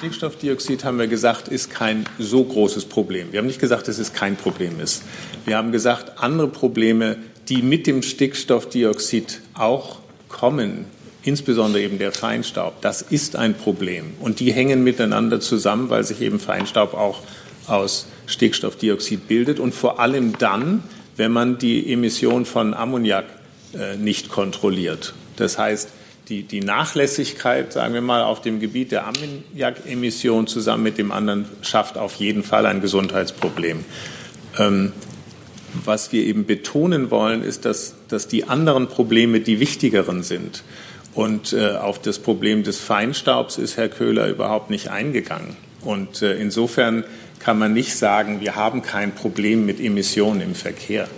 Stickstoffdioxid haben wir gesagt, ist kein so großes Problem. Wir haben nicht gesagt, dass es kein Problem ist. Wir haben gesagt, andere Probleme, die mit dem Stickstoffdioxid auch kommen, insbesondere eben der Feinstaub, das ist ein Problem. Und die hängen miteinander zusammen, weil sich eben Feinstaub auch aus Stickstoffdioxid bildet und vor allem dann, wenn man die Emission von Ammoniak äh, nicht kontrolliert. Das heißt, die, die Nachlässigkeit, sagen wir mal, auf dem Gebiet der Ammoniakemission zusammen mit dem anderen schafft auf jeden Fall ein Gesundheitsproblem. Ähm, was wir eben betonen wollen, ist, dass, dass die anderen Probleme die wichtigeren sind. Und äh, auf das Problem des Feinstaubs ist Herr Köhler überhaupt nicht eingegangen. Und äh, insofern kann man nicht sagen, wir haben kein Problem mit Emissionen im Verkehr.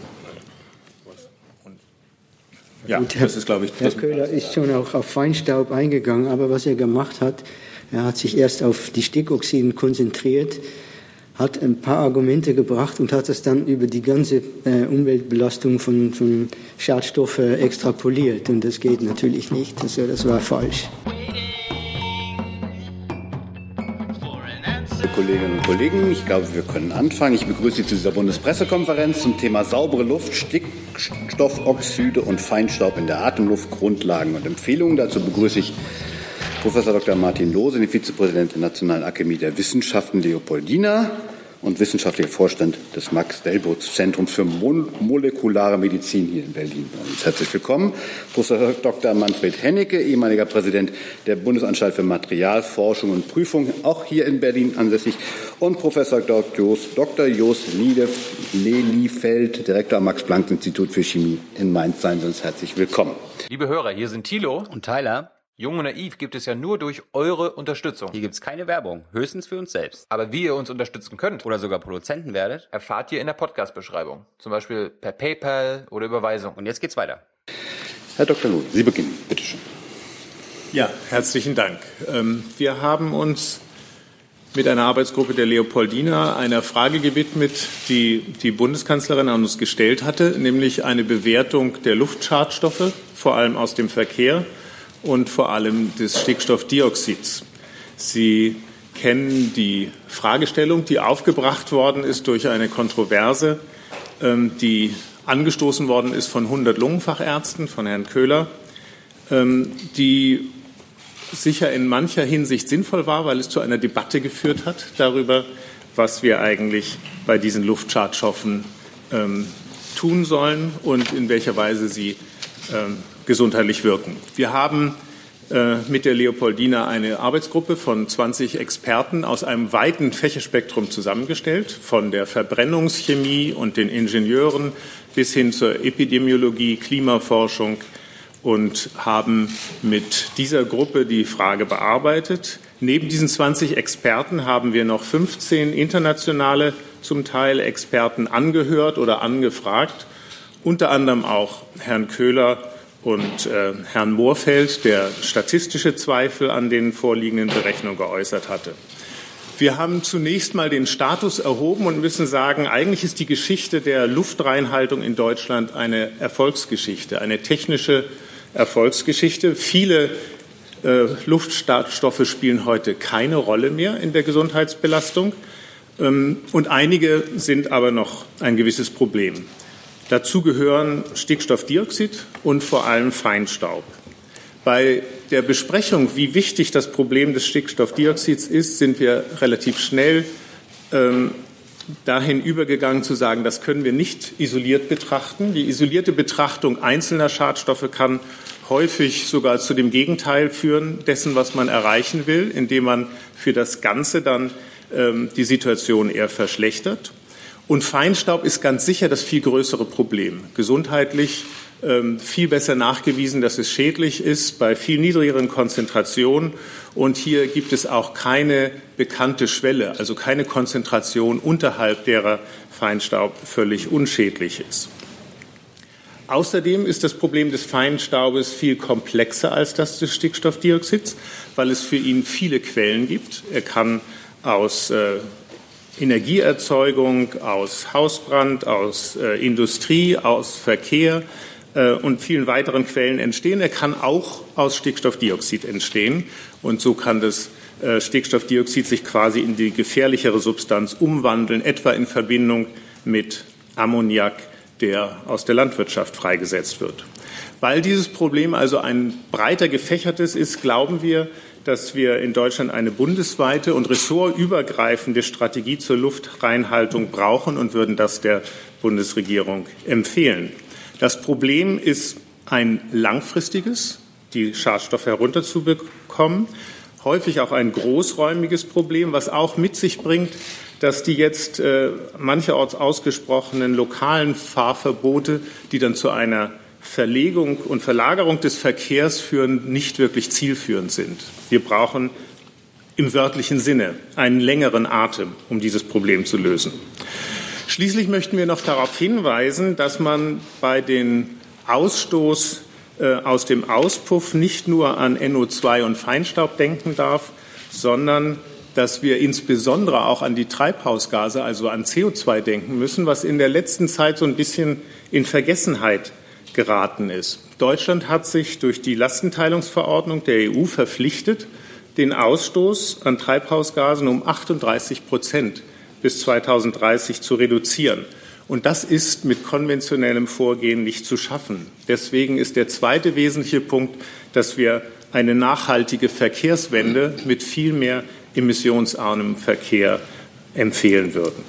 Ja, Gut, Herr, das ist, glaube ich, Herr Köhler ist schon auch auf Feinstaub eingegangen, aber was er gemacht hat, er hat sich erst auf die Stickoxiden konzentriert, hat ein paar Argumente gebracht und hat das dann über die ganze äh, Umweltbelastung von, von Schadstoffen extrapoliert. Und das geht natürlich nicht. Also das war falsch. Kolleginnen und Kollegen, ich glaube, wir können anfangen. Ich begrüße Sie zu dieser Bundespressekonferenz zum Thema saubere Luft, Stickstoffoxide und Feinstaub in der Atemluft, Grundlagen und Empfehlungen. Dazu begrüße ich Professor Dr. Martin Lohse, den Vizepräsidenten der Nationalen Akademie der Wissenschaften Leopoldina und wissenschaftlicher Vorstand des Max-Delbrutz Zentrums für molekulare Medizin hier in Berlin. Herzlich willkommen, Professor Dr. Manfred Hennecke, ehemaliger Präsident der Bundesanstalt für Materialforschung und Prüfung, auch hier in Berlin ansässig, und Professor Dr. Jos Leliefeld, Direktor am Max-Planck-Institut für Chemie in Mainz. Seien Sie uns herzlich willkommen. Liebe Hörer, hier sind Thilo und Tyler. Jung und Naiv gibt es ja nur durch eure Unterstützung. Hier gibt es keine Werbung, höchstens für uns selbst. Aber wie ihr uns unterstützen könnt oder sogar Produzenten werdet, erfahrt ihr in der Podcast-Beschreibung. Zum Beispiel per PayPal oder Überweisung. Und jetzt geht's weiter. Herr Dr. Luth, Sie beginnen, bitteschön. Ja, herzlichen Dank. Ähm, wir haben uns mit einer Arbeitsgruppe der Leopoldina einer Frage gewidmet, die die Bundeskanzlerin an uns gestellt hatte, nämlich eine Bewertung der Luftschadstoffe, vor allem aus dem Verkehr und vor allem des Stickstoffdioxids. Sie kennen die Fragestellung, die aufgebracht worden ist durch eine Kontroverse, ähm, die angestoßen worden ist von 100 Lungenfachärzten, von Herrn Köhler, ähm, die sicher in mancher Hinsicht sinnvoll war, weil es zu einer Debatte geführt hat darüber, was wir eigentlich bei diesen Luftschadstoffen ähm, tun sollen und in welcher Weise sie gesundheitlich wirken. Wir haben äh, mit der Leopoldina eine Arbeitsgruppe von 20 Experten aus einem weiten Fächerspektrum zusammengestellt, von der Verbrennungschemie und den Ingenieuren bis hin zur Epidemiologie, Klimaforschung und haben mit dieser Gruppe die Frage bearbeitet. Neben diesen 20 Experten haben wir noch 15 internationale, zum Teil Experten angehört oder angefragt, unter anderem auch Herrn Köhler und äh, Herrn Moorfeld, der statistische Zweifel an den vorliegenden Berechnungen geäußert hatte. Wir haben zunächst mal den Status erhoben und müssen sagen, eigentlich ist die Geschichte der Luftreinhaltung in Deutschland eine Erfolgsgeschichte, eine technische Erfolgsgeschichte. Viele äh, Luftstoffe spielen heute keine Rolle mehr in der Gesundheitsbelastung ähm, und einige sind aber noch ein gewisses Problem. Dazu gehören Stickstoffdioxid und vor allem Feinstaub. Bei der Besprechung, wie wichtig das Problem des Stickstoffdioxids ist, sind wir relativ schnell ähm, dahin übergegangen zu sagen, das können wir nicht isoliert betrachten. Die isolierte Betrachtung einzelner Schadstoffe kann häufig sogar zu dem Gegenteil führen dessen, was man erreichen will, indem man für das Ganze dann ähm, die Situation eher verschlechtert. Und Feinstaub ist ganz sicher das viel größere Problem. Gesundheitlich ähm, viel besser nachgewiesen, dass es schädlich ist bei viel niedrigeren Konzentrationen. Und hier gibt es auch keine bekannte Schwelle, also keine Konzentration unterhalb derer Feinstaub völlig unschädlich ist. Außerdem ist das Problem des Feinstaubes viel komplexer als das des Stickstoffdioxids, weil es für ihn viele Quellen gibt. Er kann aus äh, Energieerzeugung, aus Hausbrand, aus äh, Industrie, aus Verkehr äh, und vielen weiteren Quellen entstehen. Er kann auch aus Stickstoffdioxid entstehen und so kann das äh, Stickstoffdioxid sich quasi in die gefährlichere Substanz umwandeln, etwa in Verbindung mit Ammoniak, der aus der Landwirtschaft freigesetzt wird. Weil dieses Problem also ein breiter gefächertes ist, glauben wir, dass wir in Deutschland eine bundesweite und ressortübergreifende Strategie zur Luftreinhaltung brauchen und würden das der Bundesregierung empfehlen. Das Problem ist ein langfristiges, die Schadstoffe herunterzubekommen, häufig auch ein großräumiges Problem, was auch mit sich bringt, dass die jetzt äh, mancherorts ausgesprochenen lokalen Fahrverbote, die dann zu einer Verlegung und Verlagerung des Verkehrs führen, nicht wirklich zielführend sind. Wir brauchen im wörtlichen Sinne einen längeren Atem, um dieses Problem zu lösen. Schließlich möchten wir noch darauf hinweisen, dass man bei den Ausstoß äh, aus dem Auspuff nicht nur an NO2 und Feinstaub denken darf, sondern dass wir insbesondere auch an die Treibhausgase, also an CO2 denken müssen, was in der letzten Zeit so ein bisschen in Vergessenheit geraten ist. Deutschland hat sich durch die Lastenteilungsverordnung der EU verpflichtet, den Ausstoß an Treibhausgasen um 38 Prozent bis 2030 zu reduzieren. Und das ist mit konventionellem Vorgehen nicht zu schaffen. Deswegen ist der zweite wesentliche Punkt, dass wir eine nachhaltige Verkehrswende mit viel mehr emissionsarmem Verkehr empfehlen würden.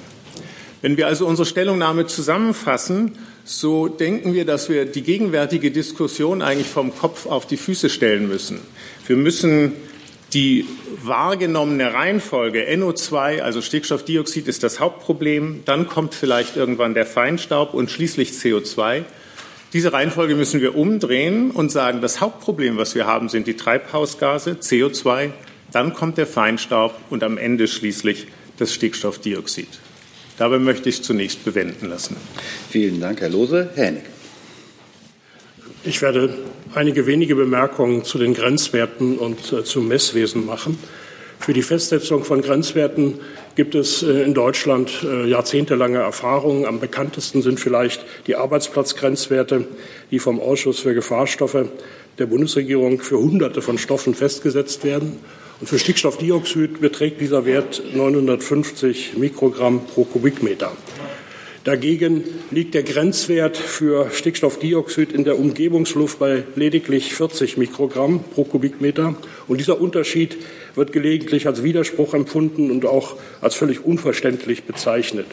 Wenn wir also unsere Stellungnahme zusammenfassen, so denken wir, dass wir die gegenwärtige Diskussion eigentlich vom Kopf auf die Füße stellen müssen. Wir müssen die wahrgenommene Reihenfolge NO2, also Stickstoffdioxid, ist das Hauptproblem. Dann kommt vielleicht irgendwann der Feinstaub und schließlich CO2. Diese Reihenfolge müssen wir umdrehen und sagen, das Hauptproblem, was wir haben, sind die Treibhausgase, CO2. Dann kommt der Feinstaub und am Ende schließlich das Stickstoffdioxid. Dabei möchte ich zunächst bewenden lassen. Vielen Dank, Herr Lose. Herr Hennig. Ich werde einige wenige Bemerkungen zu den Grenzwerten und äh, zum Messwesen machen. Für die Festsetzung von Grenzwerten gibt es äh, in Deutschland äh, jahrzehntelange Erfahrungen. Am bekanntesten sind vielleicht die Arbeitsplatzgrenzwerte, die vom Ausschuss für Gefahrstoffe der Bundesregierung für Hunderte von Stoffen festgesetzt werden. Und für Stickstoffdioxid beträgt dieser Wert 950 Mikrogramm pro Kubikmeter. Dagegen liegt der Grenzwert für Stickstoffdioxid in der Umgebungsluft bei lediglich 40 Mikrogramm pro Kubikmeter. Und dieser Unterschied wird gelegentlich als Widerspruch empfunden und auch als völlig unverständlich bezeichnet.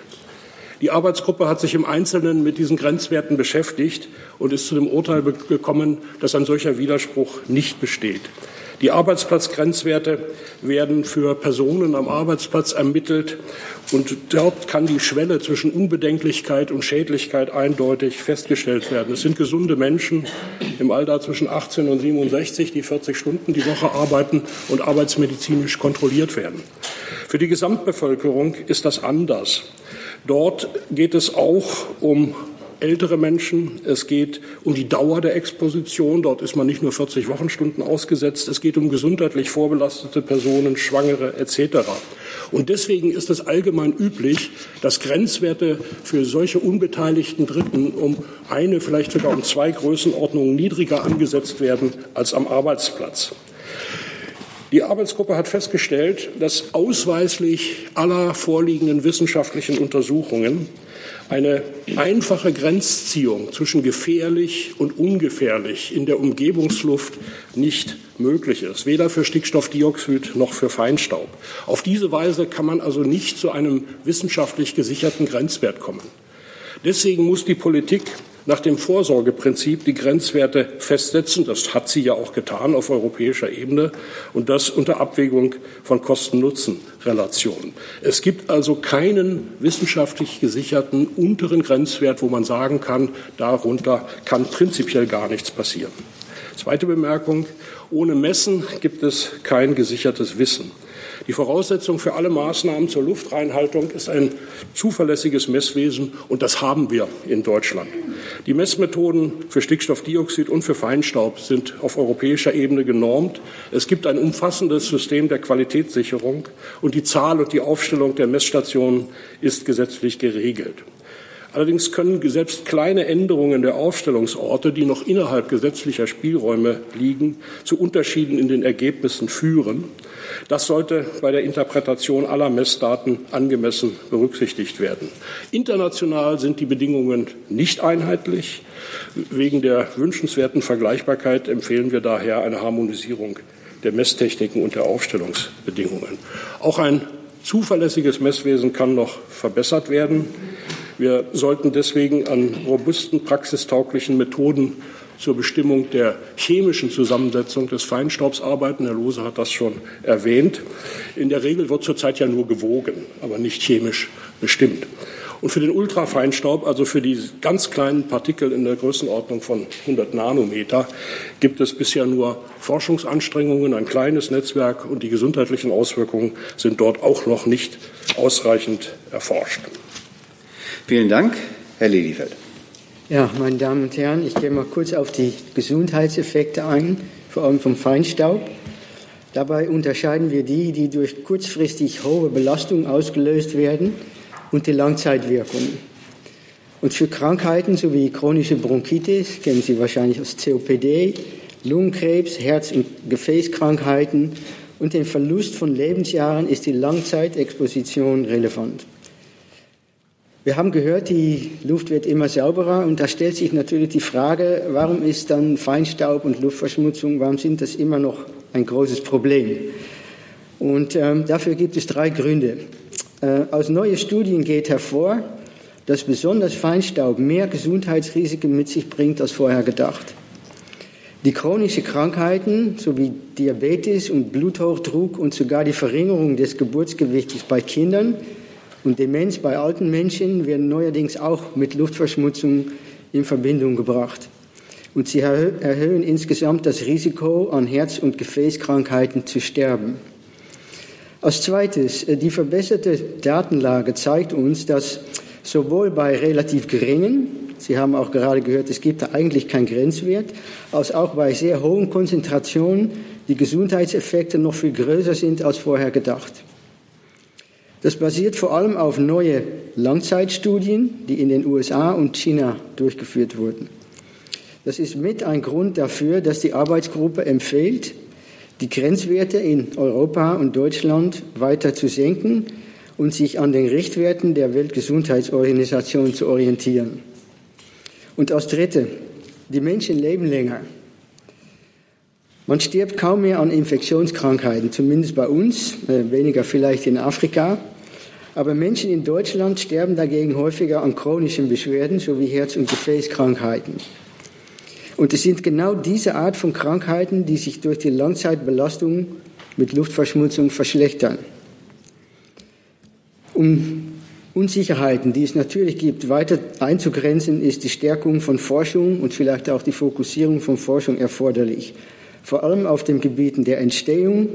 Die Arbeitsgruppe hat sich im Einzelnen mit diesen Grenzwerten beschäftigt und ist zu dem Urteil gekommen, dass ein solcher Widerspruch nicht besteht. Die Arbeitsplatzgrenzwerte werden für Personen am Arbeitsplatz ermittelt und dort kann die Schwelle zwischen Unbedenklichkeit und Schädlichkeit eindeutig festgestellt werden. Es sind gesunde Menschen im Alter zwischen 18 und 67, die 40 Stunden die Woche arbeiten und arbeitsmedizinisch kontrolliert werden. Für die Gesamtbevölkerung ist das anders. Dort geht es auch um ältere Menschen. Es geht um die Dauer der Exposition. Dort ist man nicht nur 40 Wochenstunden ausgesetzt. Es geht um gesundheitlich vorbelastete Personen, Schwangere etc. Und deswegen ist es allgemein üblich, dass Grenzwerte für solche unbeteiligten Dritten um eine, vielleicht sogar um zwei Größenordnungen niedriger angesetzt werden als am Arbeitsplatz. Die Arbeitsgruppe hat festgestellt, dass ausweislich aller vorliegenden wissenschaftlichen Untersuchungen eine einfache Grenzziehung zwischen gefährlich und ungefährlich in der Umgebungsluft nicht möglich ist, weder für Stickstoffdioxid noch für Feinstaub. Auf diese Weise kann man also nicht zu einem wissenschaftlich gesicherten Grenzwert kommen. Deswegen muss die Politik nach dem Vorsorgeprinzip die Grenzwerte festsetzen. Das hat sie ja auch getan auf europäischer Ebene und das unter Abwägung von Kosten-Nutzen-Relationen. Es gibt also keinen wissenschaftlich gesicherten unteren Grenzwert, wo man sagen kann, darunter kann prinzipiell gar nichts passieren. Zweite Bemerkung. Ohne Messen gibt es kein gesichertes Wissen. Die Voraussetzung für alle Maßnahmen zur Luftreinhaltung ist ein zuverlässiges Messwesen, und das haben wir in Deutschland. Die Messmethoden für Stickstoffdioxid und für Feinstaub sind auf europäischer Ebene genormt. Es gibt ein umfassendes System der Qualitätssicherung, und die Zahl und die Aufstellung der Messstationen ist gesetzlich geregelt. Allerdings können selbst kleine Änderungen der Aufstellungsorte, die noch innerhalb gesetzlicher Spielräume liegen, zu Unterschieden in den Ergebnissen führen. Das sollte bei der Interpretation aller Messdaten angemessen berücksichtigt werden. International sind die Bedingungen nicht einheitlich. Wegen der wünschenswerten Vergleichbarkeit empfehlen wir daher eine Harmonisierung der Messtechniken und der Aufstellungsbedingungen. Auch ein zuverlässiges Messwesen kann noch verbessert werden. Wir sollten deswegen an robusten, praxistauglichen Methoden zur Bestimmung der chemischen Zusammensetzung des Feinstaubs arbeiten. Herr Lose hat das schon erwähnt. In der Regel wird zurzeit ja nur gewogen, aber nicht chemisch bestimmt. Und für den Ultrafeinstaub, also für die ganz kleinen Partikel in der Größenordnung von 100 Nanometer, gibt es bisher nur Forschungsanstrengungen, ein kleines Netzwerk und die gesundheitlichen Auswirkungen sind dort auch noch nicht ausreichend erforscht. Vielen Dank. Herr Lelyfeld. Ja, meine Damen und Herren, ich gehe mal kurz auf die Gesundheitseffekte ein, vor allem vom Feinstaub. Dabei unterscheiden wir die, die durch kurzfristig hohe Belastung ausgelöst werden und die Langzeitwirkungen. Und für Krankheiten sowie chronische Bronchitis, kennen Sie wahrscheinlich aus COPD, Lungenkrebs, Herz- und Gefäßkrankheiten und den Verlust von Lebensjahren ist die Langzeitexposition relevant. Wir haben gehört, die Luft wird immer sauberer und da stellt sich natürlich die Frage, warum ist dann Feinstaub und Luftverschmutzung, warum sind das immer noch ein großes Problem? Und ähm, dafür gibt es drei Gründe. Äh, aus neuen Studien geht hervor, dass besonders Feinstaub mehr Gesundheitsrisiken mit sich bringt als vorher gedacht. Die chronischen Krankheiten sowie Diabetes und Bluthochdruck und sogar die Verringerung des Geburtsgewichtes bei Kindern und Demenz bei alten Menschen werden neuerdings auch mit Luftverschmutzung in Verbindung gebracht. Und sie erhöhen insgesamt das Risiko, an Herz- und Gefäßkrankheiten zu sterben. Als zweites, äh, die verbesserte Datenlage zeigt uns, dass sowohl bei relativ geringen, Sie haben auch gerade gehört, es gibt da eigentlich keinen Grenzwert, als auch bei sehr hohen Konzentrationen die Gesundheitseffekte noch viel größer sind als vorher gedacht. Das basiert vor allem auf neue Langzeitstudien, die in den USA und China durchgeführt wurden. Das ist mit ein Grund dafür, dass die Arbeitsgruppe empfiehlt, die Grenzwerte in Europa und Deutschland weiter zu senken und sich an den Richtwerten der Weltgesundheitsorganisation zu orientieren. Und als Dritte, die Menschen leben länger. Man stirbt kaum mehr an Infektionskrankheiten, zumindest bei uns, äh, weniger vielleicht in Afrika. Aber Menschen in Deutschland sterben dagegen häufiger an chronischen Beschwerden sowie Herz- und Gefäßkrankheiten. Und es sind genau diese Art von Krankheiten, die sich durch die Langzeitbelastung mit Luftverschmutzung verschlechtern. Um Unsicherheiten, die es natürlich gibt, weiter einzugrenzen, ist die Stärkung von Forschung und vielleicht auch die Fokussierung von Forschung erforderlich. Vor allem auf den Gebieten der Entstehung,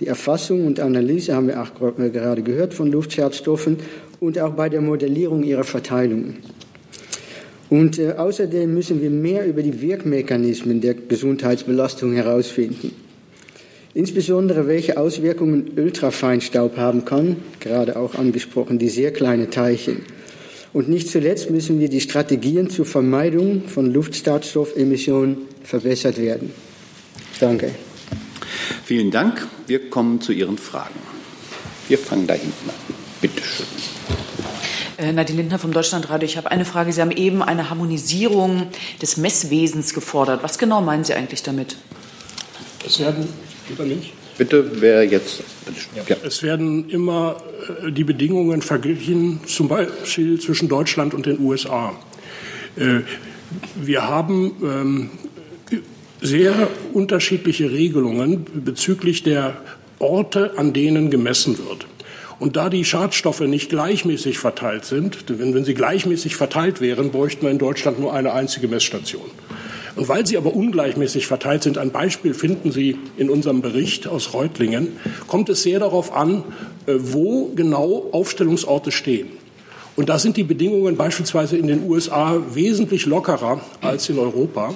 die Erfassung und Analyse haben wir auch gerade gehört von Luftschadstoffen und auch bei der Modellierung ihrer Verteilung. Und äh, außerdem müssen wir mehr über die Wirkmechanismen der Gesundheitsbelastung herausfinden. Insbesondere welche Auswirkungen Ultrafeinstaub haben kann, gerade auch angesprochen, die sehr kleinen Teilchen. Und nicht zuletzt müssen wir die Strategien zur Vermeidung von Luftschadstoffemissionen verbessert werden. Danke. Vielen Dank. Wir kommen zu Ihren Fragen. Wir fangen da hinten an. Bitte schön. Äh, Nadine Lindner vom Deutschlandradio. Ich habe eine Frage. Sie haben eben eine Harmonisierung des Messwesens gefordert. Was genau meinen Sie eigentlich damit? Es werden, über mich? Bitte, wer jetzt? Ja. Es werden immer äh, die Bedingungen verglichen, zum Beispiel zwischen Deutschland und den USA. Äh, wir haben ähm, sehr unterschiedliche Regelungen bezüglich der Orte, an denen gemessen wird. Und da die Schadstoffe nicht gleichmäßig verteilt sind, wenn, wenn sie gleichmäßig verteilt wären, bräuchten wir in Deutschland nur eine einzige Messstation. Und weil sie aber ungleichmäßig verteilt sind, ein Beispiel finden Sie in unserem Bericht aus Reutlingen, kommt es sehr darauf an, äh, wo genau Aufstellungsorte stehen. Und da sind die Bedingungen beispielsweise in den USA wesentlich lockerer als in Europa.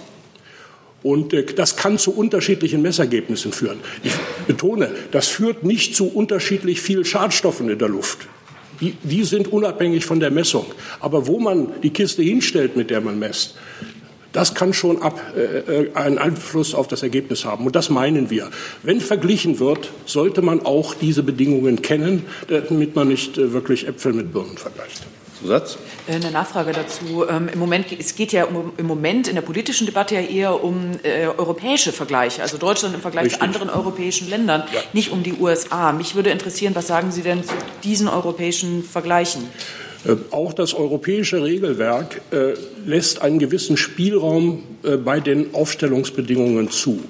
Und äh, das kann zu unterschiedlichen Messergebnissen führen. Ich betone, das führt nicht zu unterschiedlich viel Schadstoffen in der Luft. Die, die sind unabhängig von der Messung. Aber wo man die Kiste hinstellt, mit der man messt, das kann schon ab, äh, äh, einen Einfluss auf das Ergebnis haben. Und das meinen wir. Wenn verglichen wird, sollte man auch diese Bedingungen kennen, damit man nicht äh, wirklich Äpfel mit Birnen vergleicht. Zusatz? Äh, eine Nachfrage dazu. Ähm, Im Moment, es geht ja im Moment in der politischen Debatte ja eher um äh, europäische Vergleiche, also Deutschland im Vergleich Richtig. zu anderen europäischen Ländern, ja. nicht um die USA. Mich würde interessieren, was sagen Sie denn zu diesen europäischen Vergleichen? Äh, auch das europäische Regelwerk äh, lässt einen gewissen Spielraum äh, bei den Aufstellungsbedingungen zu.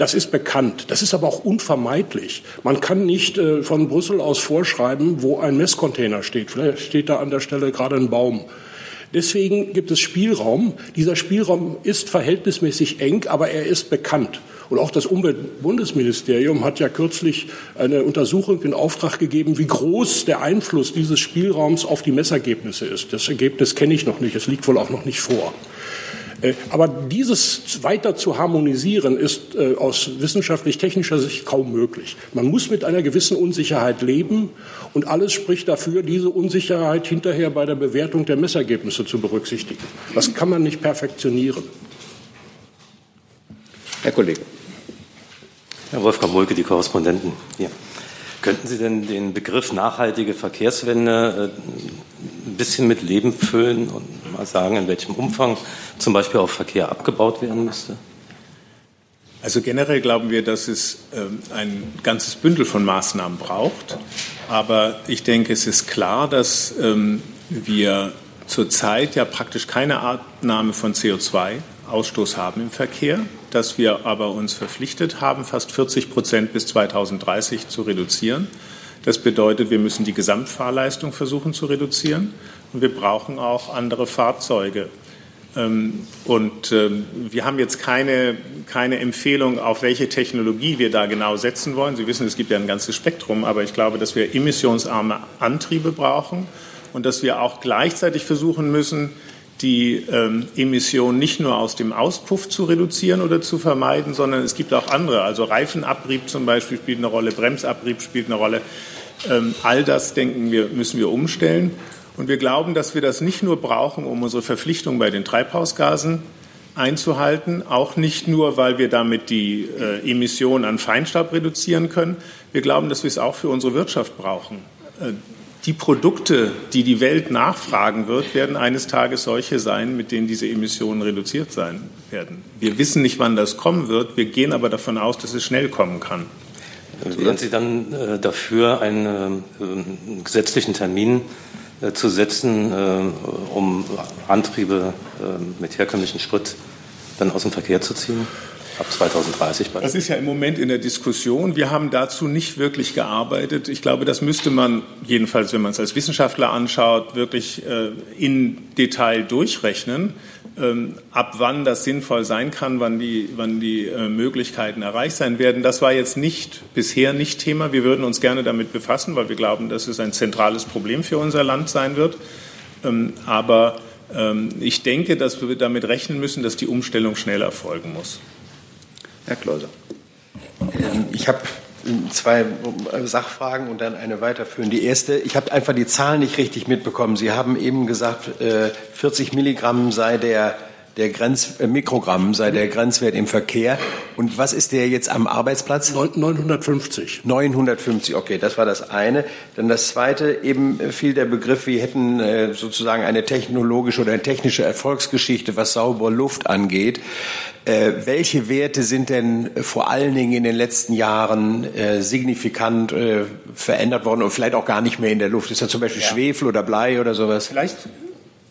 Das ist bekannt. Das ist aber auch unvermeidlich. Man kann nicht von Brüssel aus vorschreiben, wo ein Messcontainer steht. Vielleicht steht da an der Stelle gerade ein Baum. Deswegen gibt es Spielraum. Dieser Spielraum ist verhältnismäßig eng, aber er ist bekannt. Und auch das Umweltbundesministerium hat ja kürzlich eine Untersuchung in Auftrag gegeben, wie groß der Einfluss dieses Spielraums auf die Messergebnisse ist. Das Ergebnis kenne ich noch nicht. Es liegt wohl auch noch nicht vor. Äh, aber dieses weiter zu harmonisieren ist äh, aus wissenschaftlich-technischer Sicht kaum möglich. Man muss mit einer gewissen Unsicherheit leben und alles spricht dafür, diese Unsicherheit hinterher bei der Bewertung der Messergebnisse zu berücksichtigen. Das kann man nicht perfektionieren. Herr Kollege. Herr Wolfgang Mulke, die Korrespondenten hier. Könnten Sie denn den Begriff nachhaltige Verkehrswende äh, ein bisschen mit Leben füllen und mal sagen, in welchem Umfang zum Beispiel auch Verkehr abgebaut werden müsste? Also generell glauben wir, dass es ähm, ein ganzes Bündel von Maßnahmen braucht. Aber ich denke, es ist klar, dass ähm, wir zurzeit ja praktisch keine Abnahme von CO2-Ausstoß haben im Verkehr dass wir aber uns verpflichtet haben, fast 40 Prozent bis 2030 zu reduzieren. Das bedeutet, wir müssen die Gesamtfahrleistung versuchen zu reduzieren und wir brauchen auch andere Fahrzeuge. Ähm, und ähm, wir haben jetzt keine, keine Empfehlung, auf welche Technologie wir da genau setzen wollen. Sie wissen, es gibt ja ein ganzes Spektrum, aber ich glaube, dass wir emissionsarme Antriebe brauchen und dass wir auch gleichzeitig versuchen müssen, die ähm, Emissionen nicht nur aus dem Auspuff zu reduzieren oder zu vermeiden, sondern es gibt auch andere. Also Reifenabrieb zum Beispiel spielt eine Rolle, Bremsabrieb spielt eine Rolle. Ähm, all das, denken wir, müssen wir umstellen. Und wir glauben, dass wir das nicht nur brauchen, um unsere Verpflichtung bei den Treibhausgasen einzuhalten, auch nicht nur, weil wir damit die äh, Emissionen an Feinstaub reduzieren können. Wir glauben, dass wir es auch für unsere Wirtschaft brauchen. Äh, die Produkte, die die Welt nachfragen wird, werden eines Tages solche sein, mit denen diese Emissionen reduziert sein werden. Wir wissen nicht, wann das kommen wird. Wir gehen aber davon aus, dass es schnell kommen kann. Wären Sie dann äh, dafür, einen äh, gesetzlichen Termin äh, zu setzen, äh, um Antriebe äh, mit herkömmlichem Sprit dann aus dem Verkehr zu ziehen? Ab 2030. Das ist ja im Moment in der Diskussion. Wir haben dazu nicht wirklich gearbeitet. Ich glaube, das müsste man, jedenfalls wenn man es als Wissenschaftler anschaut, wirklich äh, in Detail durchrechnen, ähm, ab wann das sinnvoll sein kann, wann die, wann die äh, Möglichkeiten erreicht sein werden. Das war jetzt nicht, bisher nicht Thema. Wir würden uns gerne damit befassen, weil wir glauben, dass es ein zentrales Problem für unser Land sein wird. Ähm, aber ähm, ich denke, dass wir damit rechnen müssen, dass die Umstellung schnell erfolgen muss. Herr Kleuser. Ähm, ich habe zwei Sachfragen und dann eine weiterführende. Die erste, ich habe einfach die Zahlen nicht richtig mitbekommen. Sie haben eben gesagt, 40 äh, Milligramm sei der der Grenz, äh, Mikrogramm sei der Grenzwert im Verkehr. Und was ist der jetzt am Arbeitsplatz? 950. 950, okay, das war das eine. Dann das zweite, eben fiel der Begriff, wir hätten äh, sozusagen eine technologische oder eine technische Erfolgsgeschichte, was saubere Luft angeht. Äh, welche Werte sind denn vor allen Dingen in den letzten Jahren äh, signifikant äh, verändert worden und vielleicht auch gar nicht mehr in der Luft? Ist das zum Beispiel ja. Schwefel oder Blei oder sowas? Vielleicht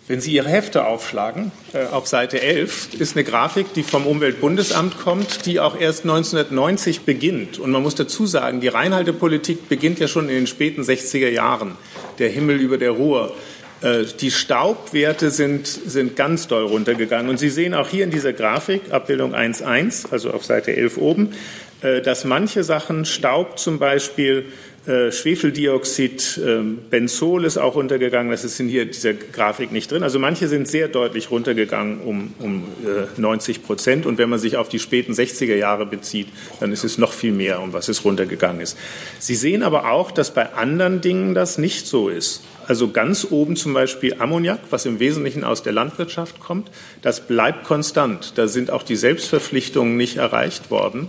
wenn Sie Ihre Hefte aufschlagen, äh, auf Seite 11 ist eine Grafik, die vom Umweltbundesamt kommt, die auch erst 1990 beginnt. Und man muss dazu sagen, die Reinhaltepolitik beginnt ja schon in den späten 60er Jahren. Der Himmel über der Ruhr. Äh, die Staubwerte sind, sind ganz doll runtergegangen. Und Sie sehen auch hier in dieser Grafik, Abbildung 1.1, also auf Seite 11 oben, äh, dass manche Sachen, Staub zum Beispiel, Schwefeldioxid, äh, Benzol ist auch runtergegangen. Das ist in hier dieser Grafik nicht drin. Also manche sind sehr deutlich runtergegangen um, um äh, 90 Prozent. Und wenn man sich auf die späten 60er Jahre bezieht, dann ist es noch viel mehr, um was es runtergegangen ist. Sie sehen aber auch, dass bei anderen Dingen das nicht so ist. Also ganz oben zum Beispiel Ammoniak, was im Wesentlichen aus der Landwirtschaft kommt, das bleibt konstant. Da sind auch die Selbstverpflichtungen nicht erreicht worden.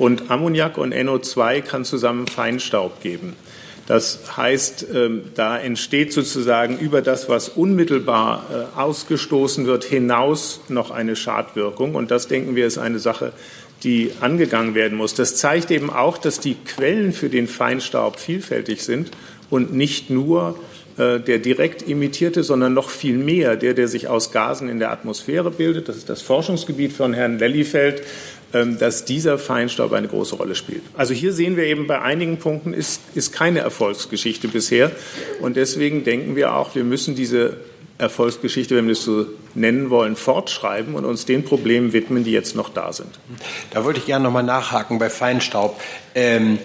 Und Ammoniak und NO2 kann zusammen Feinstaub geben. Das heißt, ähm, da entsteht sozusagen über das, was unmittelbar äh, ausgestoßen wird, hinaus noch eine Schadwirkung. Und das, denken wir, ist eine Sache, die angegangen werden muss. Das zeigt eben auch, dass die Quellen für den Feinstaub vielfältig sind und nicht nur äh, der direkt imitierte, sondern noch viel mehr der, der sich aus Gasen in der Atmosphäre bildet. Das ist das Forschungsgebiet von Herrn Lellifeld. Ähm, dass dieser Feinstaub eine große Rolle spielt. Also hier sehen wir eben bei einigen Punkten ist, ist keine Erfolgsgeschichte bisher. Und deswegen denken wir auch, wir müssen diese Erfolgsgeschichte, wenn wir es so nennen wollen, fortschreiben und uns den Problemen widmen, die jetzt noch da sind. Da wollte ich gerne noch mal nachhaken bei Feinstaub. Ähm,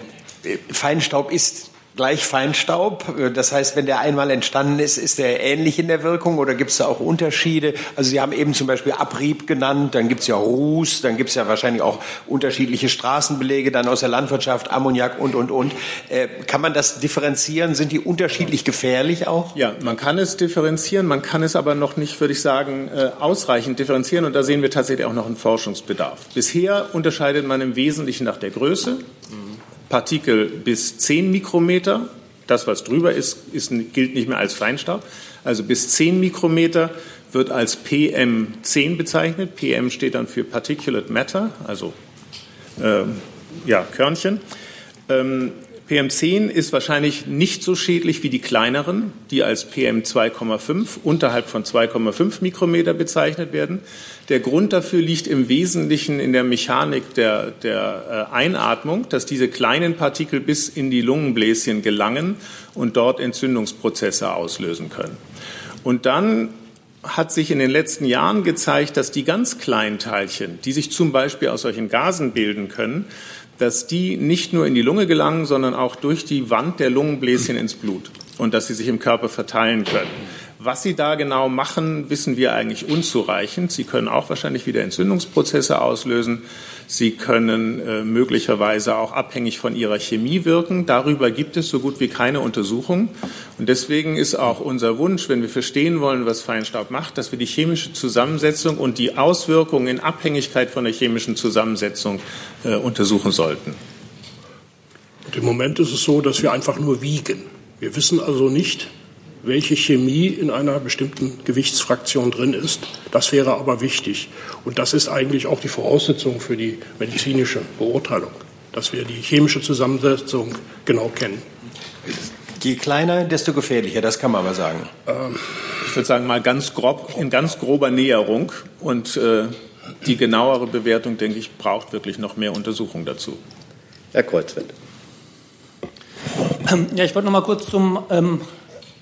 Feinstaub ist gleich Feinstaub? Das heißt, wenn der einmal entstanden ist, ist der ähnlich in der Wirkung oder gibt es da auch Unterschiede? Also Sie haben eben zum Beispiel Abrieb genannt, dann gibt es ja Ruß, dann gibt es ja wahrscheinlich auch unterschiedliche Straßenbelege, dann aus der Landwirtschaft, Ammoniak und, und, und. Äh, kann man das differenzieren? Sind die unterschiedlich gefährlich auch? Ja, man kann es differenzieren, man kann es aber noch nicht, würde ich sagen, äh, ausreichend differenzieren und da sehen wir tatsächlich auch noch einen Forschungsbedarf. Bisher unterscheidet man im Wesentlichen nach der Größe. Partikel bis 10 Mikrometer. Das, was drüber ist, ist, gilt nicht mehr als Feinstaub. Also bis 10 Mikrometer wird als PM10 bezeichnet. PM steht dann für Particulate Matter, also äh, ja, Körnchen. Ähm, PM10 ist wahrscheinlich nicht so schädlich wie die kleineren, die als PM2,5 unterhalb von 2,5 Mikrometer bezeichnet werden. Der Grund dafür liegt im Wesentlichen in der Mechanik der, der äh, Einatmung, dass diese kleinen Partikel bis in die Lungenbläschen gelangen und dort Entzündungsprozesse auslösen können. Und dann hat sich in den letzten Jahren gezeigt, dass die ganz kleinen Teilchen, die sich zum Beispiel aus solchen Gasen bilden können, dass die nicht nur in die Lunge gelangen, sondern auch durch die Wand der Lungenbläschen ins Blut und dass sie sich im Körper verteilen können. Was sie da genau machen, wissen wir eigentlich unzureichend. Sie können auch wahrscheinlich wieder Entzündungsprozesse auslösen. Sie können äh, möglicherweise auch abhängig von ihrer Chemie wirken. Darüber gibt es so gut wie keine Untersuchung. Und deswegen ist auch unser Wunsch, wenn wir verstehen wollen, was Feinstaub macht, dass wir die chemische Zusammensetzung und die Auswirkungen in Abhängigkeit von der chemischen Zusammensetzung äh, untersuchen sollten. Und Im Moment ist es so, dass wir einfach nur wiegen. Wir wissen also nicht, welche Chemie in einer bestimmten Gewichtsfraktion drin ist. Das wäre aber wichtig. Und das ist eigentlich auch die Voraussetzung für die medizinische Beurteilung, dass wir die chemische Zusammensetzung genau kennen. Je kleiner, desto gefährlicher, das kann man aber sagen. Ähm, ich würde sagen, mal ganz grob, in ganz grober Näherung. Und äh, die genauere Bewertung, denke ich, braucht wirklich noch mehr Untersuchung dazu. Herr Kreuzfeld. Ja, ich wollte noch mal kurz zum ähm,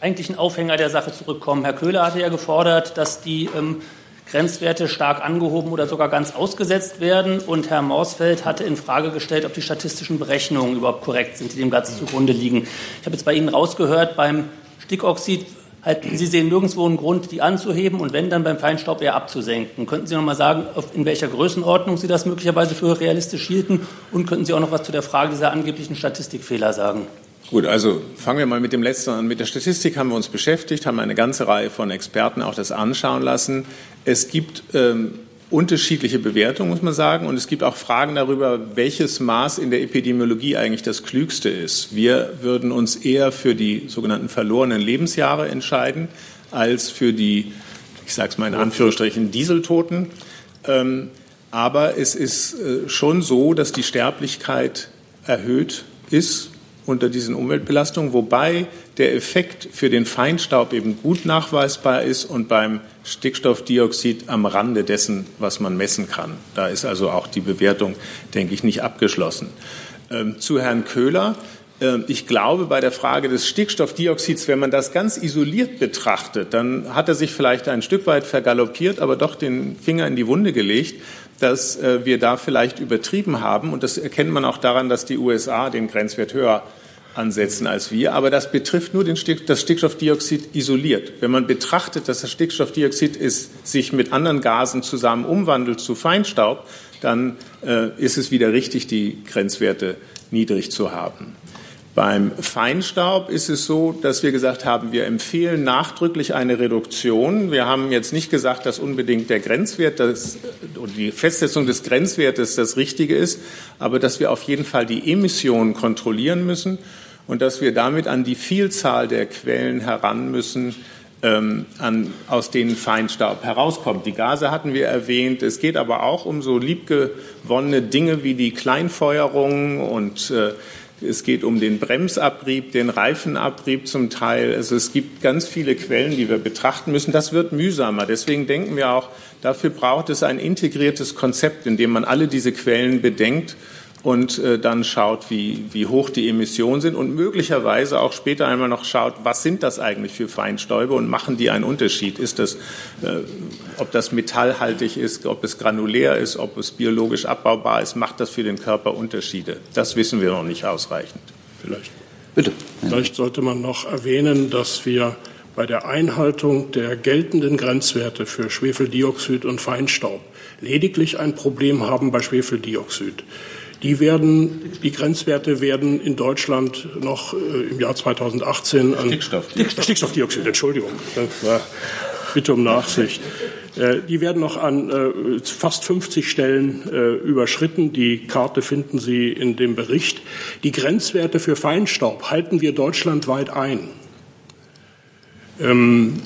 eigentlichen Aufhänger der Sache zurückkommen. Herr Köhler hatte ja gefordert, dass die ähm, Grenzwerte stark angehoben oder sogar ganz ausgesetzt werden. Und Herr Mausfeld hatte in Frage gestellt, ob die statistischen Berechnungen überhaupt korrekt sind, die dem Ganzen zugrunde liegen. Ich habe jetzt bei Ihnen rausgehört, beim Stickoxid halten Sie sehen nirgendwo einen Grund, die anzuheben und wenn, dann beim Feinstaub eher abzusenken. Könnten Sie noch mal sagen, in welcher Größenordnung Sie das möglicherweise für realistisch hielten? Und könnten Sie auch noch was zu der Frage dieser angeblichen Statistikfehler sagen? Gut, also fangen wir mal mit dem letzten an. Mit der Statistik haben wir uns beschäftigt, haben eine ganze Reihe von Experten auch das anschauen lassen. Es gibt ähm, unterschiedliche Bewertungen, muss man sagen, und es gibt auch Fragen darüber, welches Maß in der Epidemiologie eigentlich das klügste ist. Wir würden uns eher für die sogenannten verlorenen Lebensjahre entscheiden, als für die, ich sage es mal in Anführungsstrichen, Dieseltoten. Ähm, aber es ist äh, schon so, dass die Sterblichkeit erhöht ist unter diesen Umweltbelastungen, wobei der Effekt für den Feinstaub eben gut nachweisbar ist und beim Stickstoffdioxid am Rande dessen, was man messen kann. Da ist also auch die Bewertung, denke ich, nicht abgeschlossen. Ähm, zu Herrn Köhler. Ähm, ich glaube, bei der Frage des Stickstoffdioxids, wenn man das ganz isoliert betrachtet, dann hat er sich vielleicht ein Stück weit vergaloppiert, aber doch den Finger in die Wunde gelegt dass äh, wir da vielleicht übertrieben haben. Und das erkennt man auch daran, dass die USA den Grenzwert höher ansetzen als wir. Aber das betrifft nur Stick, das Stickstoffdioxid isoliert. Wenn man betrachtet, dass das Stickstoffdioxid ist, sich mit anderen Gasen zusammen umwandelt zu Feinstaub, dann äh, ist es wieder richtig, die Grenzwerte niedrig zu haben. Beim Feinstaub ist es so, dass wir gesagt haben, wir empfehlen nachdrücklich eine Reduktion. Wir haben jetzt nicht gesagt, dass unbedingt der Grenzwert das, oder die Festsetzung des Grenzwertes das Richtige ist, aber dass wir auf jeden Fall die Emissionen kontrollieren müssen und dass wir damit an die Vielzahl der Quellen heran müssen, ähm, an, aus denen Feinstaub herauskommt. Die Gase hatten wir erwähnt. Es geht aber auch um so liebgewonnene Dinge wie die Kleinfeuerung und äh, es geht um den Bremsabrieb, den Reifenabrieb zum Teil. Also es gibt ganz viele Quellen, die wir betrachten müssen. Das wird mühsamer. Deswegen denken wir auch, dafür braucht es ein integriertes Konzept, in dem man alle diese Quellen bedenkt und äh, dann schaut, wie, wie hoch die Emissionen sind und möglicherweise auch später einmal noch schaut, was sind das eigentlich für Feinstäube und machen die einen Unterschied? Ist das, äh, ob das metallhaltig ist, ob es granulär ist, ob es biologisch abbaubar ist, macht das für den Körper Unterschiede? Das wissen wir noch nicht ausreichend. Vielleicht. Bitte. Vielleicht sollte man noch erwähnen, dass wir bei der Einhaltung der geltenden Grenzwerte für Schwefeldioxid und Feinstaub lediglich ein Problem haben bei Schwefeldioxid. Die, werden, die Grenzwerte werden in Deutschland noch äh, im Jahr 2018 an Stickstoffdioxid, Stickstoffdioxid Entschuldigung, bitte um Nachsicht. Äh, die werden noch an äh, fast 50 Stellen überschritten. Die Karte finden Sie in dem Bericht. Die Grenzwerte für Feinstaub halten wir deutschlandweit ein. Ähm,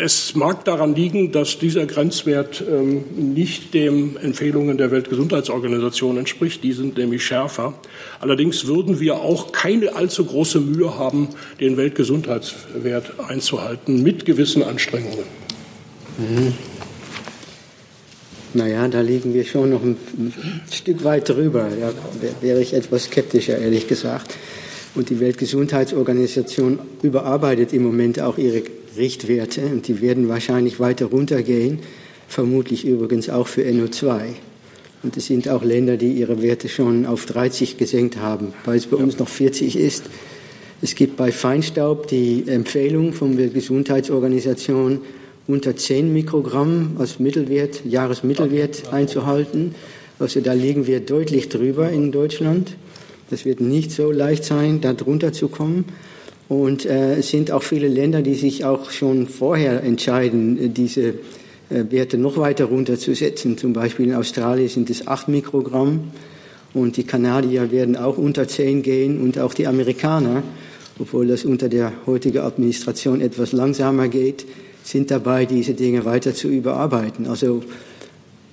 es mag daran liegen, dass dieser Grenzwert ähm, nicht den Empfehlungen der Weltgesundheitsorganisation entspricht. Die sind nämlich schärfer. Allerdings würden wir auch keine allzu große Mühe haben, den Weltgesundheitswert einzuhalten, mit gewissen Anstrengungen. Mhm. Naja, da liegen wir schon noch ein, Stück weit drüber. Da wäre ich etwas skeptischer, ehrlich gesagt. Und die Weltgesundheitsorganisation überarbeitet im Moment auch ihre Richtwerte und die werden wahrscheinlich weiter runtergehen, vermutlich übrigens auch für NO2. Und es sind auch Länder, die ihre Werte schon auf 30 gesenkt haben, weil es bei uns noch 40 ist. Es gibt bei Feinstaub die Empfehlung von der Gesundheitsorganisation, unter 10 Mikrogramm als Mittelwert, Jahresmittelwert einzuhalten. Also da liegen wir deutlich drüber in Deutschland. Das wird nicht so leicht sein, da drunter zu kommen. Und äh, es sind auch viele Länder, die sich auch schon vorher entscheiden, äh, diese äh, Werte noch weiter runterzusetzen. Zum Beispiel in Australien sind es 8 Mikrogramm und die Kanadier werden auch unter 10 gehen und auch die Amerikaner, obwohl das unter der heutigen Administration etwas langsamer geht, sind dabei, diese Dinge weiter zu überarbeiten. Also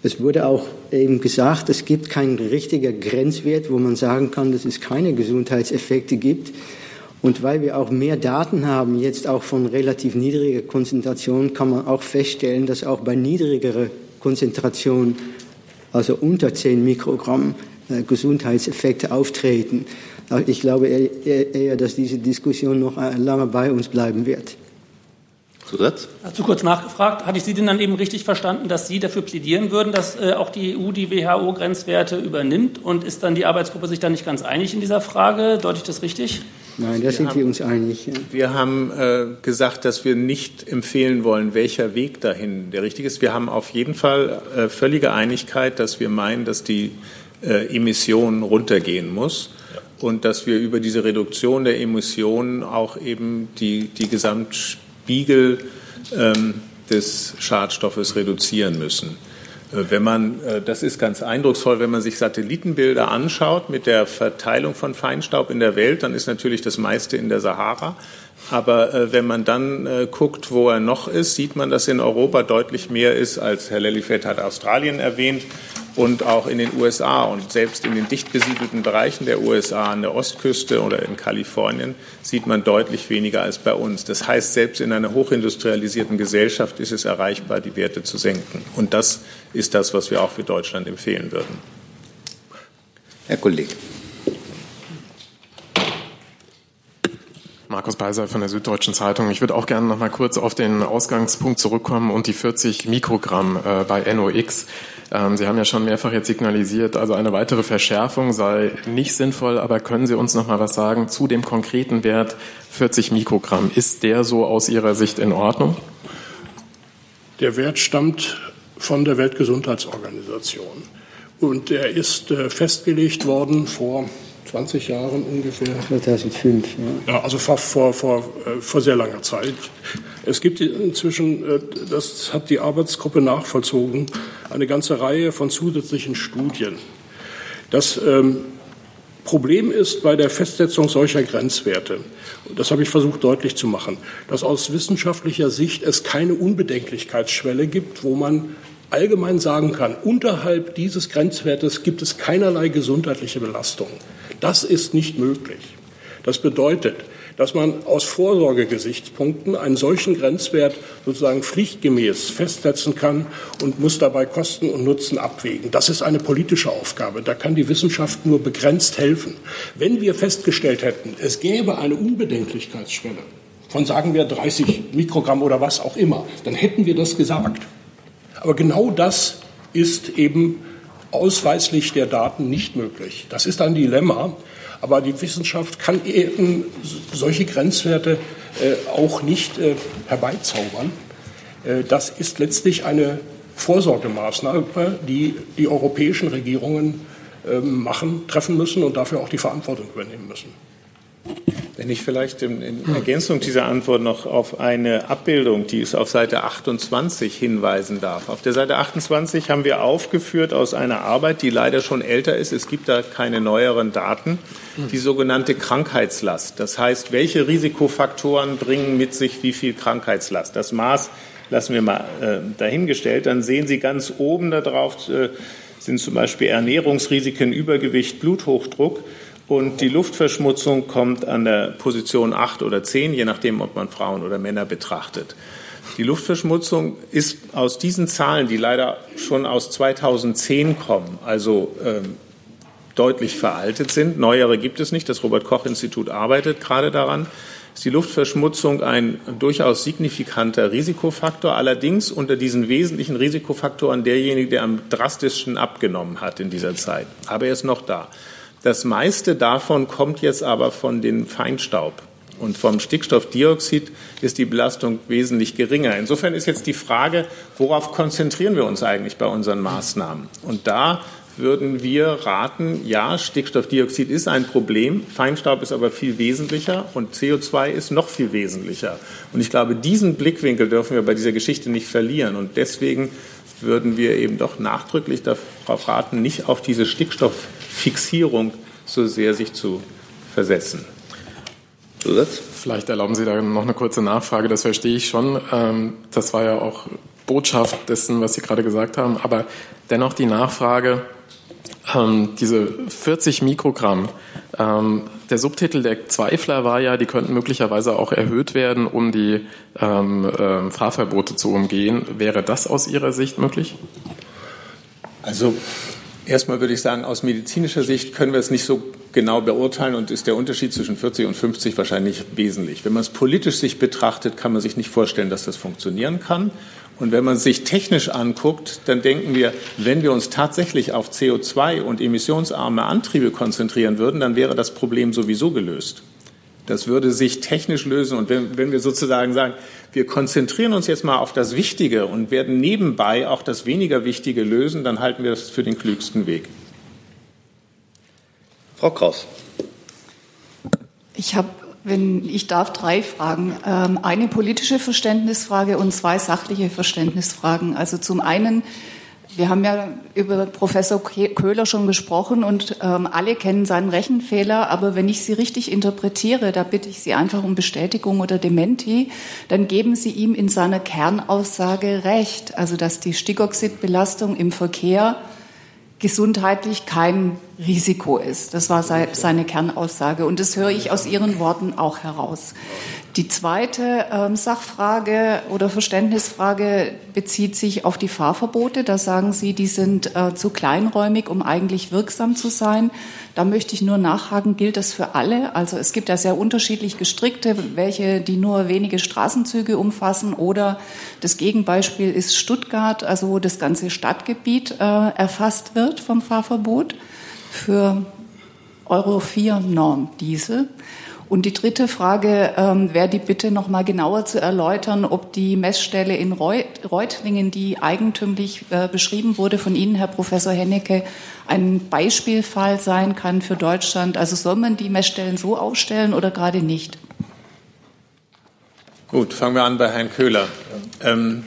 es wurde auch eben gesagt, es gibt keinen richtigen Grenzwert, wo man sagen kann, dass es keine Gesundheitseffekte gibt. Und weil wir auch mehr Daten haben, jetzt auch von relativ niedriger Konzentration, kann man auch feststellen, dass auch bei niedrigerer Konzentration, also unter 10 Mikrogramm, äh, Gesundheitseffekte auftreten. Ich glaube eher, dass diese Diskussion noch äh, lange bei uns bleiben wird. Zusatz? Dazu kurz nachgefragt. Hatte ich Sie denn dann eben richtig verstanden, dass Sie dafür plädieren würden, dass äh, auch die EU die WHO-Grenzwerte übernimmt? Und ist dann die Arbeitsgruppe sich dann nicht ganz einig in dieser Frage? Deute ich das richtig? Nein, da sind wir uns einig. Ja. Wir haben äh, gesagt, dass wir nicht empfehlen wollen, welcher Weg dahin der richtige ist. Wir haben auf jeden Fall äh, völlige Einigkeit, dass wir meinen, dass die äh, Emission runtergehen muss und dass wir über diese Reduktion der Emissionen auch eben die, die Gesamtspiegel ähm, des Schadstoffes reduzieren müssen. Äh, wenn man, äh, das ist ganz eindrucksvoll, wenn man sich Satellitenbilder anschaut mit der Verteilung von Feinstaub in der Welt, dann ist natürlich das meiste in der Sahara. Aber äh, wenn man dann guckt, wo er noch ist, sieht man, dass in Europa deutlich mehr ist, als Herr Lellifeld hat Australien erwähnt und auch in den USA und selbst in den dicht besiedelten Bereichen der USA an der Ostküste oder in Kalifornien sieht man deutlich weniger als bei uns. Das heißt, selbst in einer hochindustrialisierten Gesellschaft ist es erreichbar, die Werte zu senken. Und das ist das, was wir auch für Deutschland empfehlen würden. Herr Kollege. Markus Beiser von der Süddeutschen Zeitung. Ich würde auch gerne noch mal kurz auf den Ausgangspunkt zurückkommen und die 40 Mikrogramm äh, bei NOx. Ähm, Sie haben ja schon mehrfach jetzt signalisiert, also eine weitere Verschärfung sei nicht sinnvoll, aber können Sie uns noch mal was sagen zu dem konkreten Wert 40 Mikrogramm? Ist der so aus Ihrer Sicht in Ordnung? Der Wert stammt von der Weltgesundheitsorganisation und er ist äh, festgelegt worden vor 20 Jahren ungefähr. 2005, ja. ja also vor, vor, vor, äh, vor sehr langer Zeit. Es gibt inzwischen, äh, das hat die Arbeitsgruppe nachvollzogen, eine ganze Reihe von zusätzlichen Studien. Das ähm, Problem ist bei der Festsetzung solcher Grenzwerte, das habe ich versucht deutlich zu machen, dass aus wissenschaftlicher Sicht es keine Unbedenklichkeitsschwelle gibt, wo man allgemein sagen kann, unterhalb dieses Grenzwertes gibt es keinerlei gesundheitliche Belastung. Das ist nicht möglich. Das bedeutet, dass man aus Vorsorgegesichtspunkten einen solchen Grenzwert sozusagen pflichtgemäß festsetzen kann und muss dabei Kosten und Nutzen abwägen. Das ist eine politische Aufgabe. Da kann die Wissenschaft nur begrenzt helfen. Wenn wir festgestellt hätten, es gäbe eine Unbedenklichkeitsschwelle von, sagen wir, 30 Mikrogramm oder was auch immer, dann hätten wir das gesagt. Aber genau das ist eben ausweislich der Daten nicht möglich. Das ist ein Dilemma. Aber die Wissenschaft kann eben solche Grenzwerte äh, auch nicht äh, herbeizaubern. Äh, das ist letztlich eine Vorsorgemaßnahme, die die europäischen Regierungen ähm, machen, treffen müssen und dafür auch die Verantwortung übernehmen müssen. Wenn ich vielleicht in, Ergänzung dieser Antwort noch auf eine Abbildung, die ist auf Seite 28 hinweisen darf. Auf der Seite 28 haben wir aufgeführt aus einer Arbeit, die leider schon älter ist. Es gibt da keine neueren Daten. Die sogenannte Krankheitslast. Das heißt, welche Risikofaktoren bringen mit sich wie viel Krankheitslast? Das Maß lassen wir mal äh, dahingestellt. Dann sehen Sie ganz oben darauf äh, sind zum Beispiel Ernährungsrisiken, Übergewicht, Bluthochdruck. Und die Luftverschmutzung kommt an der Position 8 oder 10, je nachdem, ob man Frauen oder Männer betrachtet. Die Luftverschmutzung ist aus diesen Zahlen, die leider schon aus 2010 kommen, also ähm, deutlich veraltet sind, neuere gibt es nicht, das Robert Koch Institut arbeitet gerade daran, ist die Luftverschmutzung ein durchaus signifikanter Risikofaktor, allerdings unter diesen wesentlichen Risikofaktoren derjenige, der am drastischsten abgenommen hat in dieser Zeit. Aber er ist noch da. Das meiste davon kommt jetzt aber von dem Feinstaub. Und vom Stickstoffdioxid ist die Belastung wesentlich geringer. Insofern ist jetzt die Frage, worauf konzentrieren wir uns eigentlich bei unseren Maßnahmen? Und da würden wir raten, ja, Stickstoffdioxid ist ein Problem, Feinstaub ist aber viel wesentlicher und CO2 ist noch viel wesentlicher. Und ich glaube, diesen Blickwinkel dürfen wir bei dieser Geschichte nicht verlieren. Und deswegen würden wir eben doch nachdrücklich darauf raten, nicht auf diese Stickstofffixierung so sehr sich zu versetzen. Zusatz? Vielleicht erlauben Sie da noch eine kurze Nachfrage, das verstehe ich schon. Ähm, das war ja auch Botschaft dessen, was Sie gerade gesagt haben. Aber dennoch die Nachfrage, ähm, diese 40 Mikrogramm, ähm, der Subtitel der Zweifler war ja, die könnten möglicherweise auch erhöht werden, um die Fahrverbote zu umgehen. Wäre das aus Ihrer Sicht möglich? Also erstmal würde ich sagen, aus medizinischer Sicht können wir es nicht so genau beurteilen und ist der Unterschied zwischen 40 und 50 wahrscheinlich wesentlich. Wenn man es politisch sich betrachtet, kann man sich nicht vorstellen, dass das funktionieren kann. Und wenn man sich technisch anguckt, dann denken wir, wenn wir uns tatsächlich auf CO2 und emissionsarme Antriebe konzentrieren würden, dann wäre das Problem sowieso gelöst. Das würde sich technisch lösen. Und wenn, wenn wir sozusagen sagen, wir konzentrieren uns jetzt mal auf das Wichtige und werden nebenbei auch das weniger Wichtige lösen, dann halten wir das für den klügsten Weg. Frau Kraus. Ich habe wenn ich darf, drei Fragen. Ähm, eine politische Verständnisfrage und zwei sachliche Verständnisfragen. Also zum einen, wir haben ja über Professor Köhler schon gesprochen und ähm, alle kennen seinen Rechenfehler, aber wenn ich sie richtig interpretiere, da bitte ich Sie einfach um Bestätigung oder Dementi, dann geben Sie ihm in seiner Kernaussage recht, also dass die Stickoxidbelastung im Verkehr gesundheitlich kein Risiko ist. Das war seine Kernaussage. Und das höre ich aus Ihren Worten auch heraus. Die zweite ähm, Sachfrage oder Verständnisfrage bezieht sich auf die Fahrverbote. Da sagen Sie, die sind äh, zu kleinräumig, um eigentlich wirksam zu sein. Da möchte ich nur nachhaken, gilt das für alle? Also es gibt ja sehr unterschiedlich gestrickte, welche die nur wenige Straßenzüge umfassen oder das Gegenbeispiel ist Stuttgart, also wo das ganze Stadtgebiet äh, erfasst wird vom Fahrverbot für Euro 4 Norm Diesel. Und die dritte Frage ähm, wäre die Bitte noch mal genauer zu erläutern, ob die Messstelle in Reutlingen, die eigentümlich äh, beschrieben wurde von Ihnen, Herr Professor Hennecke, ein Beispielfall sein kann für Deutschland. Also soll man die Messstellen so aufstellen oder gerade nicht? Gut, fangen wir an bei Herrn Köhler. Ähm,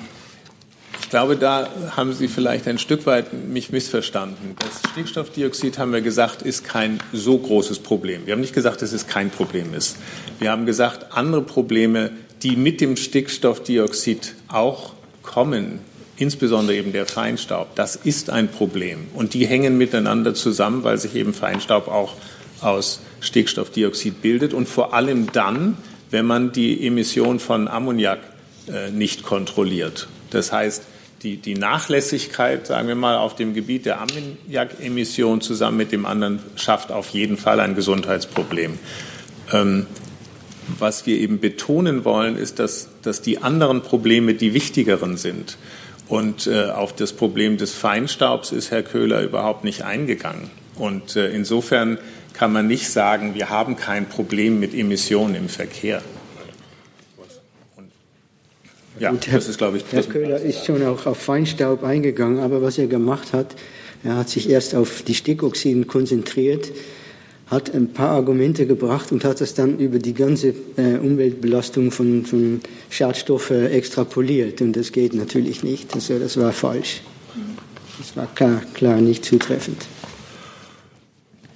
ich glaube, da haben Sie vielleicht ein Stück weit mich missverstanden. Das Stickstoffdioxid, haben wir gesagt, ist kein so großes Problem. Wir haben nicht gesagt, dass es kein Problem ist. Wir haben gesagt, andere Probleme, die mit dem Stickstoffdioxid auch kommen, insbesondere eben der Feinstaub, das ist ein Problem. Und die hängen miteinander zusammen, weil sich eben Feinstaub auch aus Stickstoffdioxid bildet. Und vor allem dann, wenn man die Emission von Ammoniak äh, nicht kontrolliert. Das heißt, die, die Nachlässigkeit, sagen wir mal, auf dem Gebiet der Ammoniakemission zusammen mit dem anderen schafft auf jeden Fall ein Gesundheitsproblem. Ähm, was wir eben betonen wollen, ist, dass, dass die anderen Probleme die wichtigeren sind. Und äh, auf das Problem des Feinstaubs ist Herr Köhler überhaupt nicht eingegangen. Und äh, insofern kann man nicht sagen, wir haben kein Problem mit Emissionen im Verkehr. Ja, Gut, Herr, das ist, glaube ich, Herr Köhler ist schon auch auf Feinstaub eingegangen, aber was er gemacht hat, er hat sich erst auf die Stickoxiden konzentriert, hat ein paar Argumente gebracht und hat das dann über die ganze äh, Umweltbelastung von, von Schadstoffen extrapoliert. Und das geht natürlich nicht. Also das war falsch. Das war klar, klar nicht zutreffend.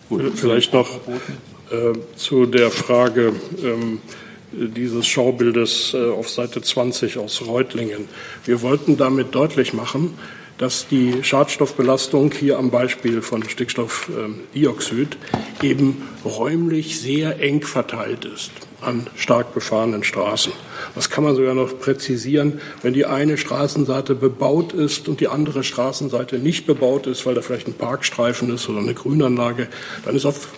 Gut, vielleicht noch äh, zu der Frage, ähm, dieses Schaubildes äh, auf Seite 20 aus Reutlingen. Wir wollten damit deutlich machen, dass die Schadstoffbelastung hier am Beispiel von Stickstoffdioxid eben räumlich sehr eng verteilt ist an stark befahrenen Straßen. Das kann man sogar noch präzisieren, wenn die eine Straßenseite bebaut ist und die andere Straßenseite nicht bebaut ist, weil da vielleicht ein Parkstreifen ist oder eine Grünanlage, dann ist auf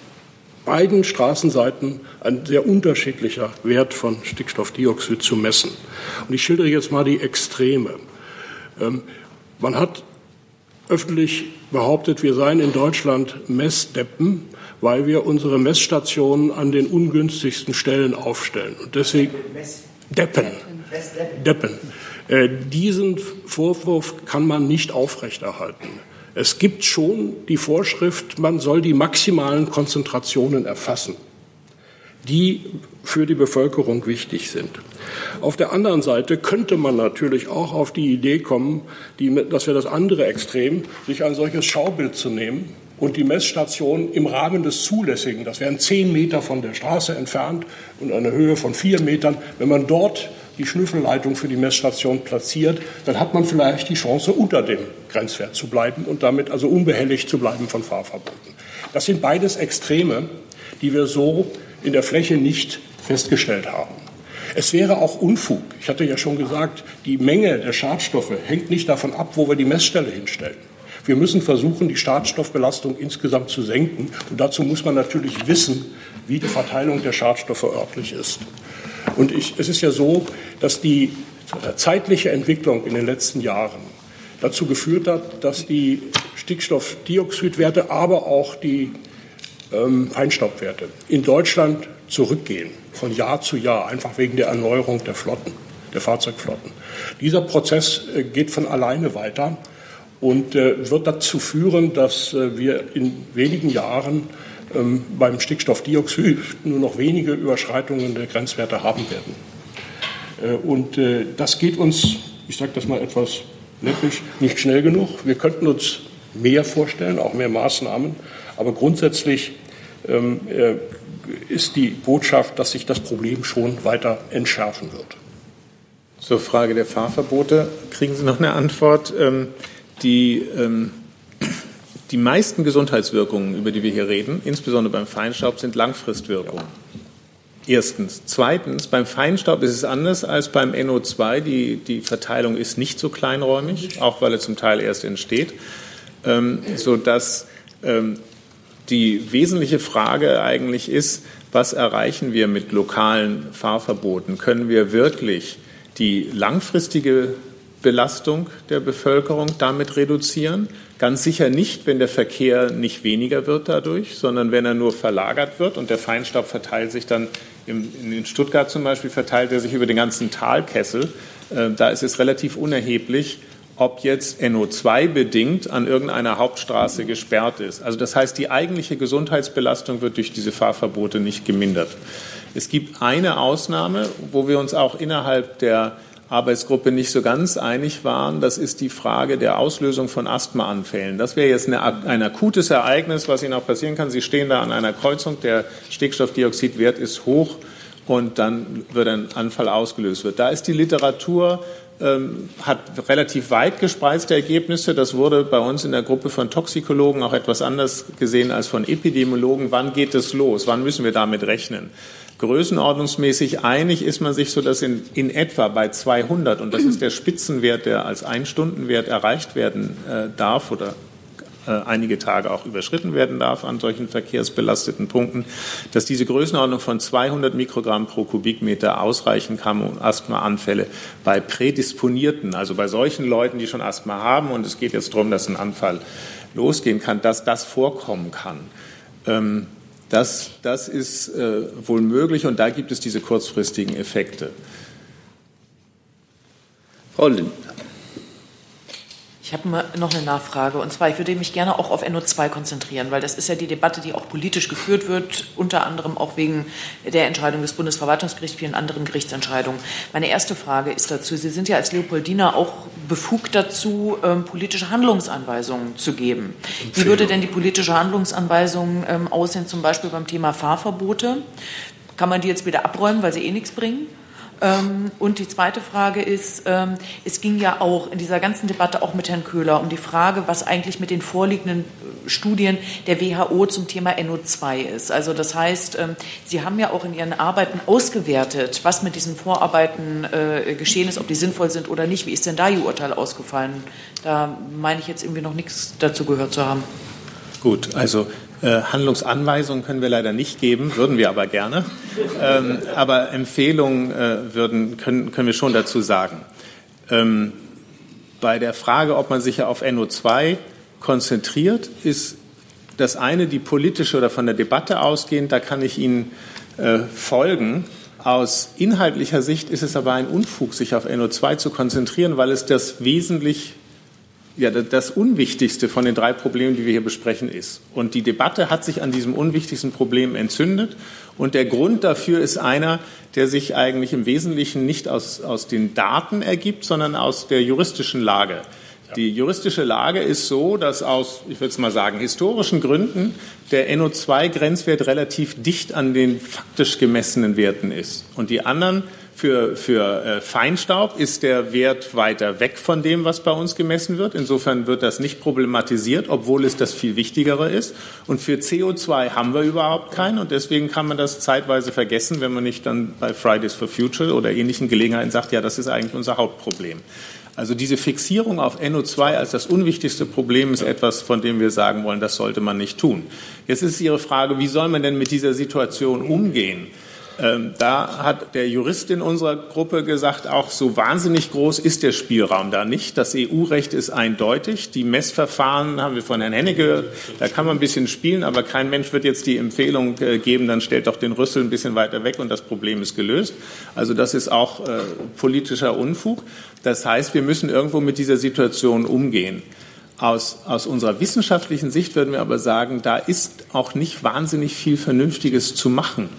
beiden Straßenseiten ein sehr unterschiedlicher Wert von Stickstoffdioxid zu messen. Und ich schildere jetzt mal die Extreme. Ähm, man hat öffentlich behauptet, wir seien in Deutschland Messdeppen, weil wir unsere Messstationen an den ungünstigsten Stellen aufstellen. Und deswegen Deppen. Deppen. Äh, diesen Vorwurf kann man nicht aufrechterhalten. Es gibt schon die Vorschrift, man soll die maximalen Konzentrationen erfassen, die für die Bevölkerung wichtig sind. Auf der anderen Seite könnte man natürlich auch auf die Idee kommen, die, das wäre das andere Extrem, sich ein solches Schaubild zu nehmen und die Messstation im Rahmen des Zulässigen, das wären zehn Meter von der Straße entfernt und eine Höhe von vier Metern, wenn man dort die Schnüffelleitung für die Messstation platziert, dann hat man vielleicht die Chance, unter dem Grenzwert zu bleiben und damit also unbehelligt zu bleiben von Fahrverboten. Das sind beides Extreme, die wir so in der Fläche nicht festgestellt haben. Es wäre auch Unfug. Ich hatte ja schon gesagt, die Menge der Schadstoffe hängt nicht davon ab, wo wir die Messstelle hinstellen. Wir müssen versuchen, die Schadstoffbelastung insgesamt zu senken. Und dazu muss man natürlich wissen, wie die Verteilung der Schadstoffe örtlich ist. Und ich, es ist ja so, dass die zeitliche Entwicklung in den letzten Jahren dazu geführt hat, dass die Stickstoffdioxidwerte, aber auch die ähm, Feinstaubwerte in Deutschland zurückgehen, von Jahr zu Jahr, einfach wegen der Erneuerung der Flotten, der Fahrzeugflotten. Dieser Prozess äh, geht von alleine weiter und äh, wird dazu führen, dass äh, wir in wenigen Jahren ähm, beim Stickstoffdioxid nur noch wenige Überschreitungen der Grenzwerte haben werden. Äh, und äh, das geht uns, ich sage das mal etwas läppisch, nicht schnell genug. Wir könnten uns mehr vorstellen, auch mehr Maßnahmen. Aber grundsätzlich ähm, äh, ist die Botschaft, dass sich das Problem schon weiter entschärfen wird. Zur Frage der Fahrverbote kriegen Sie noch eine Antwort. Ähm, die die meisten Gesundheitswirkungen, über die wir hier reden, insbesondere beim Feinstaub, sind Langfristwirkungen. Erstens. Zweitens, beim Feinstaub ist es anders als beim NO2. Die, die Verteilung ist nicht so kleinräumig, auch weil er zum Teil erst entsteht, ähm, sodass ähm, die wesentliche Frage eigentlich ist, was erreichen wir mit lokalen Fahrverboten? Können wir wirklich die langfristige Belastung der Bevölkerung damit reduzieren? Ganz sicher nicht, wenn der Verkehr nicht weniger wird dadurch, sondern wenn er nur verlagert wird und der Feinstaub verteilt sich dann in Stuttgart zum Beispiel verteilt er sich über den ganzen Talkessel. Äh, da ist es relativ unerheblich, ob jetzt NO2 bedingt an irgendeiner Hauptstraße gesperrt ist. Also das heißt, die eigentliche Gesundheitsbelastung wird durch diese Fahrverbote nicht gemindert. Es gibt eine Ausnahme, wo wir uns auch innerhalb der Arbeitsgruppe nicht so ganz einig waren. Das ist die Frage der Auslösung von Asthmaanfällen. Das wäre jetzt eine, ein akutes Ereignis, was Ihnen auch passieren kann. Sie stehen da an einer Kreuzung, der Stickstoffdioxidwert ist hoch und dann wird ein Anfall ausgelöst wird. Da ist die Literatur ähm, hat relativ weit gespreizte Ergebnisse. Das wurde bei uns in der Gruppe von Toxikologen auch etwas anders gesehen als von Epidemiologen. Wann geht es los? Wann müssen wir damit rechnen? Größenordnungsmäßig einig ist man sich so, dass in, in etwa bei 200, und das ist der Spitzenwert, der als Einstundenwert erreicht werden äh, darf oder äh, einige Tage auch überschritten werden darf an solchen verkehrsbelasteten Punkten, dass diese Größenordnung von 200 Mikrogramm pro Kubikmeter ausreichen kann, um Asthmaanfälle bei Prädisponierten, also bei solchen Leuten, die schon Asthma haben, und es geht jetzt darum, dass ein Anfall losgehen kann, dass das vorkommen kann. Ähm, das, das ist äh, wohl möglich und da gibt es diese kurzfristigen Effekte. Frau Lindner. Ich habe noch eine Nachfrage. Und zwar, ich würde mich gerne auch auf NO2 konzentrieren, weil das ist ja die Debatte, die auch politisch geführt wird, unter anderem auch wegen der Entscheidung des Bundesverwaltungsgerichts, vielen anderen Gerichtsentscheidungen. Meine erste Frage ist dazu, Sie sind ja als Leopoldiner auch befugt dazu, ähm, politische Handlungsanweisungen zu geben. Wie würde denn die politische Handlungsanweisung ähm, aussehen, zum Beispiel beim Thema Fahrverbote? Kann man die jetzt wieder abräumen, weil sie eh nichts bringen? Ähm, und die zweite Frage ist, ähm, es ging ja auch in dieser ganzen Debatte auch mit Herrn Köhler um die Frage, was eigentlich mit den vorliegenden äh, Studien der WHO zum Thema NO2 ist. Also das heißt, ähm, Sie haben ja auch in Ihren Arbeiten ausgewertet, was mit diesen Vorarbeiten äh, geschehen ist, ob die sinnvoll sind oder nicht. Wie ist denn da Ihr Urteil ausgefallen? Da meine ich jetzt irgendwie noch nichts dazu gehört zu haben. Gut, also äh, Handlungsanweisungen können wir leider nicht geben, würden wir aber gerne. Ähm, aber Empfehlungen äh, würden, können, können wir schon dazu sagen. Ähm, bei der Frage, ob man sich ja auf NO2 konzentriert, ist das eine die politische oder von der Debatte ausgehend. Da kann ich Ihnen äh, folgen. Aus inhaltlicher Sicht ist es aber ein Unfug, sich auf NO2 zu konzentrieren, weil es das wesentlich ja, das Unwichtigste von den drei Problemen, die wir hier besprechen, ist. Und die Debatte hat sich an diesem unwichtigsten Problem entzündet. Und der Grund dafür ist einer, der sich eigentlich im Wesentlichen nicht aus, aus den Daten ergibt, sondern aus der juristischen Lage. Die juristische Lage ist so, dass aus, ich würde es mal sagen, historischen Gründen der NO2-Grenzwert relativ dicht an den faktisch gemessenen Werten ist. Und die anderen für, für äh, Feinstaub ist der Wert weiter weg von dem, was bei uns gemessen wird. Insofern wird das nicht problematisiert, obwohl es das viel Wichtigere ist. Und für CO2 haben wir überhaupt keinen. Und deswegen kann man das zeitweise vergessen, wenn man nicht dann bei Fridays for Future oder ähnlichen Gelegenheiten sagt, ja, das ist eigentlich unser Hauptproblem. Also diese Fixierung auf NO2 als das unwichtigste Problem ist etwas, von dem wir sagen wollen, das sollte man nicht tun. Jetzt ist Ihre Frage, wie soll man denn mit dieser Situation umgehen? Ähm, da hat der Jurist in unserer Gruppe gesagt, auch so wahnsinnig groß ist der Spielraum da nicht. Das EU-Recht ist eindeutig. Die Messverfahren haben wir von Herrn Henne gehört. Da kann man ein bisschen spielen, aber kein Mensch wird jetzt die Empfehlung äh, geben, dann stellt doch den Rüssel ein bisschen weiter weg und das Problem ist gelöst. Also das ist auch äh, politischer Unfug. Das heißt, wir müssen irgendwo mit dieser Situation umgehen. Aus, aus unserer wissenschaftlichen Sicht würden wir aber sagen, da ist auch nicht wahnsinnig viel Vernünftiges zu machen.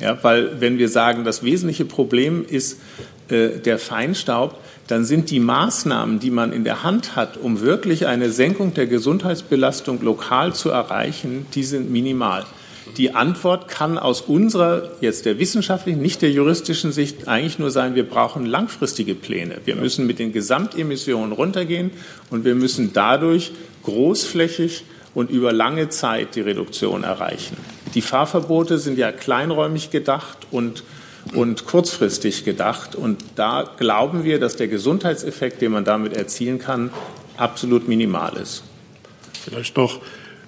Ja, weil wenn wir sagen, das wesentliche Problem ist äh, der Feinstaub, dann sind die Maßnahmen, die man in der Hand hat, um wirklich eine Senkung der Gesundheitsbelastung lokal zu erreichen, die sind minimal. Die Antwort kann aus unserer, jetzt der wissenschaftlichen, nicht der juristischen Sicht eigentlich nur sein, wir brauchen langfristige Pläne. Wir müssen mit den Gesamtemissionen runtergehen und wir müssen dadurch großflächig und über lange Zeit die Reduktion erreichen. Die Fahrverbote sind ja kleinräumig gedacht und, und kurzfristig gedacht. Und da glauben wir, dass der Gesundheitseffekt, den man damit erzielen kann, absolut minimal ist. Vielleicht noch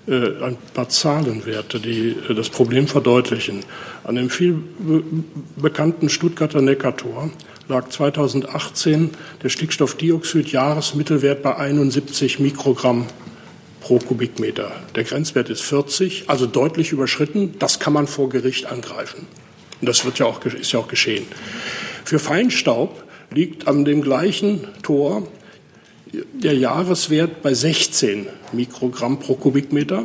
äh, ein paar Zahlenwerte, die äh, das Problem verdeutlichen. An dem viel bekannten Stuttgarter Neckartor lag 2018 der Stickstoffdioxid-Jahresmittelwert bei 71 Mikrogramm pro Kubikmeter. Der Grenzwert ist 40, also deutlich überschritten. Das kann man vor Gericht angreifen. Und das wird ja auch, ist ja auch geschehen. Für Feinstaub liegt an dem gleichen Tor der Jahreswert bei 16 Mikrogramm pro Kubikmeter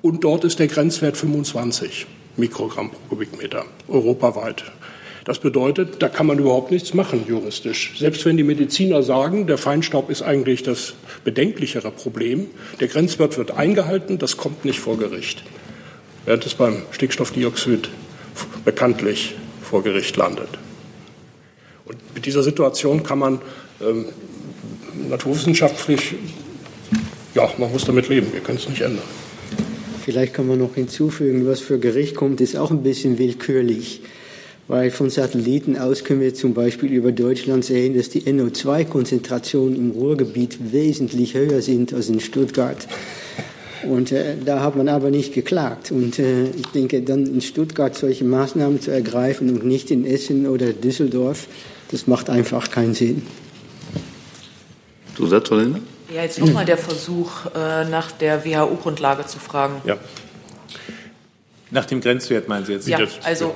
und dort ist der Grenzwert 25 Mikrogramm pro Kubikmeter europaweit. Das bedeutet, da kann man überhaupt nichts machen juristisch. Selbst wenn die Mediziner sagen, der Feinstaub ist eigentlich das bedenklichere Problem, der Grenzwert wird eingehalten, das kommt nicht vor Gericht. Während es beim Stickstoffdioxid bekanntlich vor Gericht landet. Und mit dieser Situation kann man ähm, naturwissenschaftlich, ja, man muss damit leben, wir können es nicht ändern. Vielleicht kann man noch hinzufügen, was für Gericht kommt, ist auch ein bisschen willkürlich. Weil von Satelliten aus können wir zum Beispiel über Deutschland sehen, dass die NO2-Konzentrationen im Ruhrgebiet wesentlich höher sind als in Stuttgart. Und äh, da hat man aber nicht geklagt. Und äh, ich denke, dann in Stuttgart solche Maßnahmen zu ergreifen und nicht in Essen oder Düsseldorf, das macht einfach keinen Sinn. Zusatz, Lindner? Ja, jetzt nochmal der Versuch, äh, nach der WHO-Grundlage zu fragen. Ja. Nach dem Grenzwert meinen Sie jetzt? Ja, also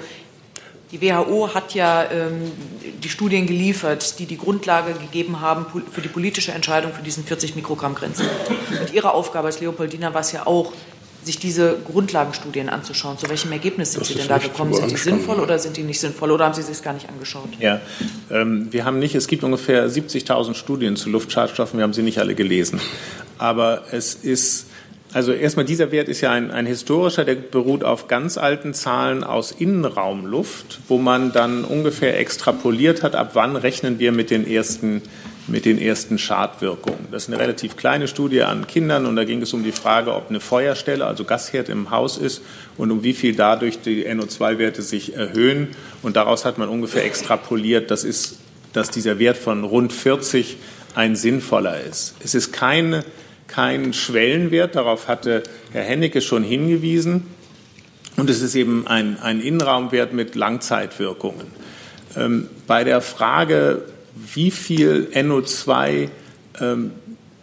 die WHO hat ja ähm, die Studien geliefert, die die Grundlage gegeben haben für die politische Entscheidung für diesen 40 Mikrogramm Grenzwert. Und Ihre Aufgabe als Leopoldina war es ja auch, sich diese Grundlagenstudien anzuschauen. Zu welchem Ergebnis sind das Sie denn da gekommen? Sind die sinnvoll oder sind die nicht sinnvoll oder haben Sie sich gar nicht angeschaut? Ja, ähm, wir haben nicht, es gibt ungefähr 70.000 Studien zu Luftschadstoffen, wir haben sie nicht alle gelesen. Aber es ist also erstmal dieser Wert ist ja ein, ein, historischer, der beruht auf ganz alten Zahlen aus Innenraumluft, wo man dann ungefähr extrapoliert hat, ab wann rechnen wir mit den ersten, mit den ersten Schadwirkungen. Das ist eine relativ kleine Studie an Kindern und da ging es um die Frage, ob eine Feuerstelle, also Gasherd im Haus ist und um wie viel dadurch die NO2-Werte sich erhöhen. Und daraus hat man ungefähr extrapoliert, das ist, dass dieser Wert von rund 40 ein sinnvoller ist. Es ist keine keinen Schwellenwert. Darauf hatte Herr Hennecke schon hingewiesen. Und es ist eben ein, ein Innenraumwert mit Langzeitwirkungen. Ähm, bei der Frage, wie viel NO2 ähm,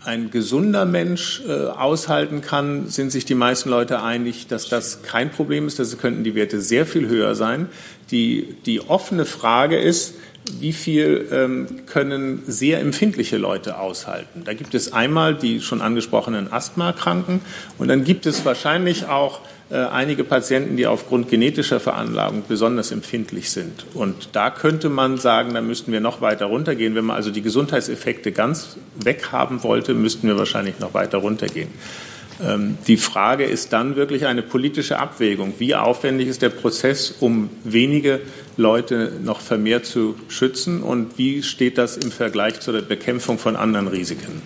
ein gesunder Mensch äh, aushalten kann, sind sich die meisten Leute einig, dass das kein Problem ist. Das könnten die Werte sehr viel höher sein. Die, die offene Frage ist, wie viel ähm, können sehr empfindliche Leute aushalten. Da gibt es einmal die schon angesprochenen Asthmakranken und dann gibt es wahrscheinlich auch äh, einige Patienten, die aufgrund genetischer Veranlagung besonders empfindlich sind. Und da könnte man sagen, da müssten wir noch weiter runtergehen. Wenn man also die Gesundheitseffekte ganz weghaben wollte, müssten wir wahrscheinlich noch weiter runtergehen. Ähm, die Frage ist dann wirklich eine politische Abwägung. Wie aufwendig ist der Prozess, um wenige Leute noch vermehrt zu schützen und wie steht das im Vergleich zur Bekämpfung von anderen Risiken?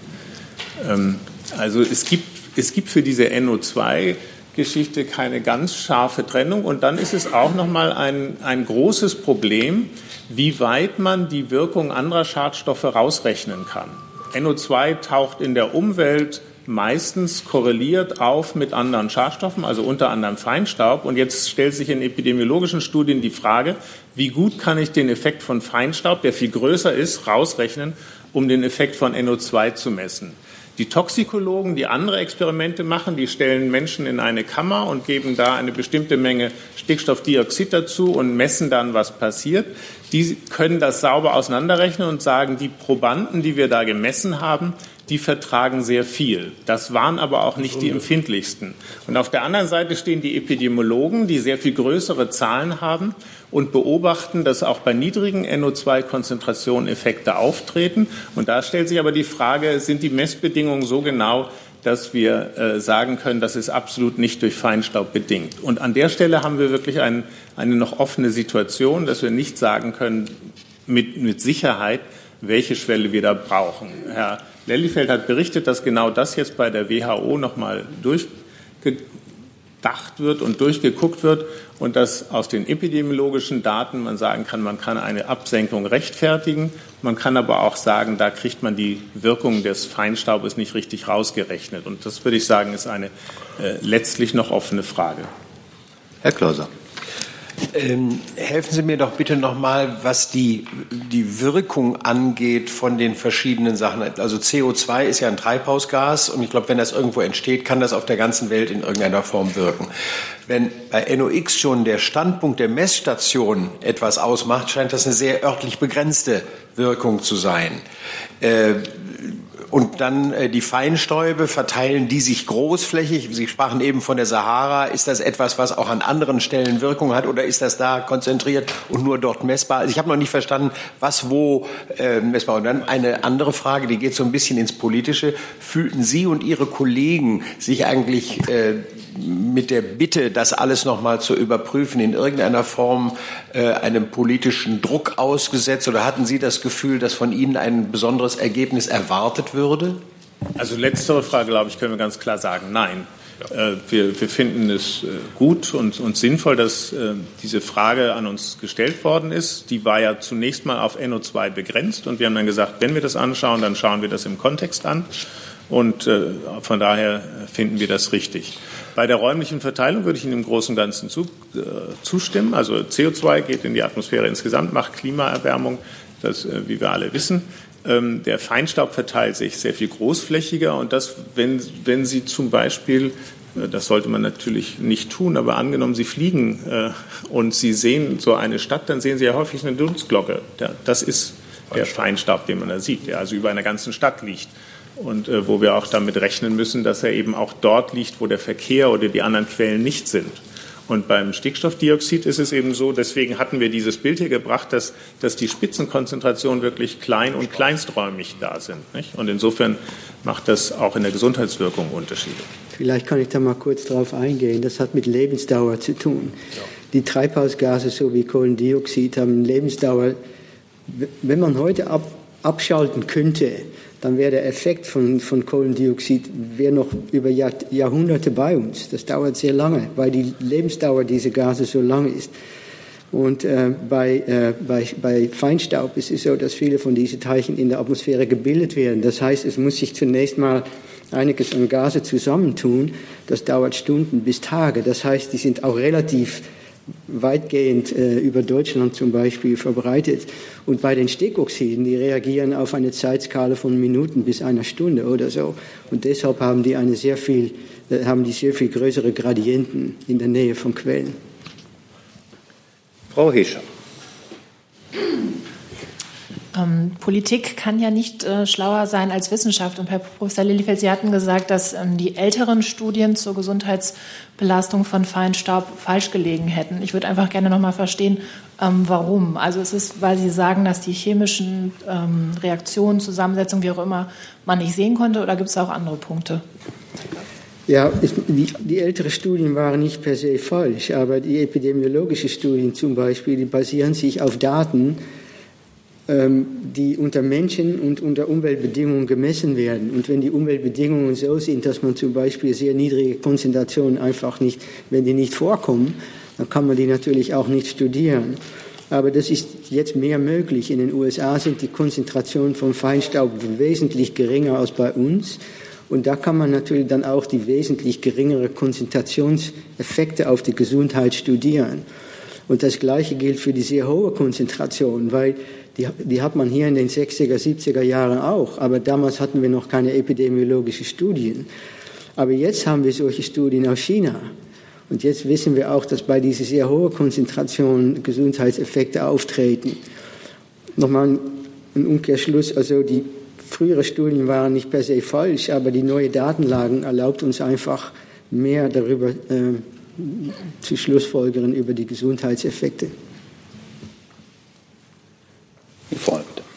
Ähm, also es gibt, es gibt für diese NO2 Geschichte keine ganz scharfe Trennung. Und dann ist es auch noch mal ein, ein großes Problem, wie weit man die Wirkung anderer Schadstoffe rausrechnen kann. NO2 taucht in der Umwelt meistens korreliert auf mit anderen Schadstoffen, also unter anderem Feinstaub. Und jetzt stellt sich in epidemiologischen Studien die Frage, wie gut kann ich den Effekt von Feinstaub, der viel größer ist, rausrechnen, um den Effekt von NO2 zu messen. Die Toxikologen, die andere Experimente machen, die stellen Menschen in eine Kammer und geben da eine bestimmte Menge Stickstoffdioxid dazu und messen dann, was passiert. Die können das sauber auseinanderrechnen und sagen, die Probanden, die wir da gemessen haben, die vertragen sehr viel. Das waren aber auch nicht die empfindlichsten. Und auf der anderen Seite stehen die Epidemiologen, die sehr viel größere Zahlen haben und beobachten, dass auch bei niedrigen NO2-Konzentrationen Effekte auftreten. Und da stellt sich aber die Frage, sind die Messbedingungen so genau, dass wir äh, sagen können, das ist absolut nicht durch Feinstaub bedingt. Und an der Stelle haben wir wirklich ein, eine noch offene Situation, dass wir nicht sagen können mit, mit Sicherheit, welche Schwelle wir da brauchen. Herr Lellifeld hat berichtet, dass genau das jetzt bei der WHO nochmal durch, durchgedacht wird und durchgeguckt wird und dass aus den epidemiologischen Daten man sagen kann, man kann eine Absenkung rechtfertigen. Man kann aber auch sagen, da kriegt man die Wirkung des Feinstaubes nicht richtig rausgerechnet. Und das würde ich sagen, ist eine äh, letztlich noch offene Frage. Herr Klauser. Ähm, helfen Sie mir doch bitte noch mal, was die, die Wirkung angeht von den verschiedenen Sachen. Also CO2 ist ja ein Treibhausgas und ich glaube, wenn das irgendwo entsteht, kann das auf der ganzen Welt in irgendeiner Form wirken. Wenn bei NOx schon der Standpunkt der Messstation etwas ausmacht, scheint das eine sehr örtlich begrenzte Wirkung zu sein. Äh, und dann äh, die Feinstäube verteilen die sich großflächig. Sie sprachen eben von der Sahara. Ist das etwas, was auch an anderen Stellen Wirkung hat oder ist das da konzentriert und nur dort messbar? Also ich habe noch nicht verstanden, was wo äh, messbar. Und dann eine andere Frage, die geht so ein bisschen ins Politische. Fühlten Sie und Ihre Kollegen sich eigentlich äh, mit der Bitte, das alles noch mal zu überprüfen, in irgendeiner Form äh, einem politischen Druck ausgesetzt? Oder hatten Sie das Gefühl, dass von Ihnen ein besonderes Ergebnis erwartet würde? Also letztere Frage, glaube ich, können wir ganz klar sagen, nein. Äh, wir, wir, finden es äh, gut und, und, sinnvoll, dass äh, diese Frage an uns gestellt worden ist. Die war ja zunächst mal auf NO2 begrenzt und wir haben dann gesagt, wenn wir das anschauen, dann schauen wir das im Kontext an. Und von daher finden wir das richtig. Bei der räumlichen Verteilung würde ich Ihnen im Großen und Ganzen zu, äh, zustimmen. Also CO2 geht in die Atmosphäre insgesamt, macht Klimaerwärmung, das, äh, wie wir alle wissen. Ähm, der Feinstaub verteilt sich sehr viel großflächiger und das, wenn, wenn Sie zum Beispiel äh, das sollte man natürlich nicht tun, aber angenommen, Sie fliegen äh, und Sie sehen so eine Stadt, dann sehen Sie ja häufig eine Dunstglocke. Das ist der Feinstaub, den man da sieht, der also über einer ganzen Stadt liegt und äh, wo wir auch damit rechnen müssen, dass er eben auch dort liegt, wo der Verkehr oder die anderen Quellen nicht sind. Und beim Stickstoffdioxid ist es eben so, deswegen hatten wir dieses Bild hier gebracht, dass, dass die Spitzenkonzentrationen wirklich klein und kleinsträumig da sind. Nicht? Und insofern macht das auch in der Gesundheitswirkung Unterschiede. Vielleicht kann ich da mal kurz darauf eingehen. Das hat mit Lebensdauer zu tun. Ja. Die Treibhausgase, so wie Kohlendioxid, haben eine Lebensdauer. Wenn man heute ab, abschalten könnte, dann wäre der Effekt von, von Kohlendioxid wäre noch über Jahr, Jahrhunderte bei uns. Das dauert sehr lange, weil die Lebensdauer dieser Gase so lang ist. Und äh, bei, äh, bei, bei Feinstaub ist es so, dass viele von diesen Teilchen in der Atmosphäre gebildet werden. Das heißt, es muss sich zunächst mal einiges an Gase zusammentun. Das dauert Stunden bis Tage. Das heißt, die sind auch relativ weitgehend äh, über Deutschland zum Beispiel verbreitet. Und bei den Stickoxiden, die reagieren auf eine Zeitskala von Minuten bis einer Stunde oder so. Und deshalb haben die eine sehr viel, äh, haben die sehr viel größere Gradienten in der Nähe von Quellen. Frau Hescher. Ähm, Politik kann ja nicht äh, schlauer sein als Wissenschaft. Und Herr Professor Lillifeld, Sie hatten gesagt, dass ähm, die älteren Studien zur Gesundheitsbelastung von Feinstaub falsch gelegen hätten. Ich würde einfach gerne noch mal verstehen, ähm, warum. Also es ist, weil Sie sagen, dass die chemischen ähm, Reaktionen, Zusammensetzungen, wie auch immer, man nicht sehen konnte, oder gibt es auch andere Punkte? Ja, die, die älteren Studien waren nicht per se falsch, aber die epidemiologischen Studien zum Beispiel, die basieren sich auf Daten, die unter Menschen und unter Umweltbedingungen gemessen werden. Und wenn die Umweltbedingungen so sind, dass man zum Beispiel sehr niedrige Konzentrationen einfach nicht, wenn die nicht vorkommen, dann kann man die natürlich auch nicht studieren. Aber das ist jetzt mehr möglich. In den USA sind die Konzentrationen von Feinstaub wesentlich geringer als bei uns. Und da kann man natürlich dann auch die wesentlich geringere Konzentrationseffekte auf die Gesundheit studieren. Und das Gleiche gilt für die sehr hohe Konzentration, weil die, die hat man hier in den 60er, 70er Jahren auch, aber damals hatten wir noch keine epidemiologischen Studien. Aber jetzt haben wir solche Studien aus China. Und jetzt wissen wir auch, dass bei dieser sehr hohen Konzentration Gesundheitseffekte auftreten. Nochmal ein Umkehrschluss, also die früheren Studien waren nicht per se falsch, aber die neue Datenlagen erlaubt uns einfach mehr darüber äh, zu schlussfolgern über die Gesundheitseffekte. Vorne bitte.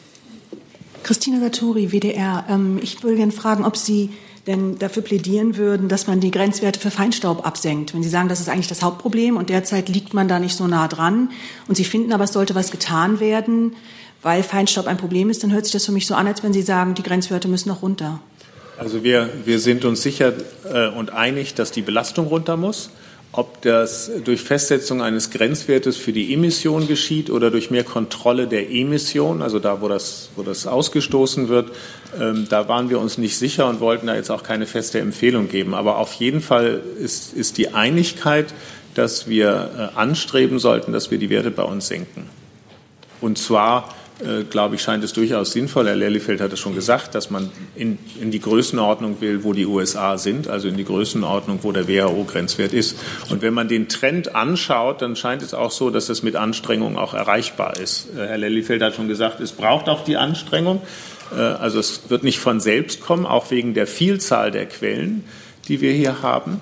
Christina Saturi, WDR. Ähm, ich würde gerne fragen, ob Sie denn dafür plädieren würden, dass man die Grenzwerte für Feinstaub absenkt. Wenn Sie sagen, das ist eigentlich das Hauptproblem und derzeit liegt man da nicht so nah dran und Sie finden aber, es sollte was getan werden, weil Feinstaub ein Problem ist, dann hört sich das für mich so an, als wenn Sie sagen, die Grenzwerte müssen noch runter. Also wir, wir sind uns sicher äh, und einig, dass die Belastung runter muss. Ob das durch Festsetzung eines Grenzwertes für die Emission geschieht oder durch mehr Kontrolle der Emission, also da, wo das, wo das ausgestoßen wird, ähm, da waren wir uns nicht sicher und wollten da jetzt auch keine feste Empfehlung geben. Aber auf jeden Fall ist, ist die Einigkeit, dass wir äh, anstreben sollten, dass wir die Werte bei uns senken. Und zwar äh, glaube ich, scheint es durchaus sinnvoll, Herr Lellifeld hat es schon gesagt, dass man in, in, die Größenordnung will, wo die USA sind, also in die Größenordnung, wo der WHO-Grenzwert ist. Und wenn man den Trend anschaut, dann scheint es auch so, dass es mit Anstrengung auch erreichbar ist. Äh, Herr Lellifeld hat schon gesagt, es braucht auch die Anstrengung. Äh, also es wird nicht von selbst kommen, auch wegen der Vielzahl der Quellen, die wir hier haben.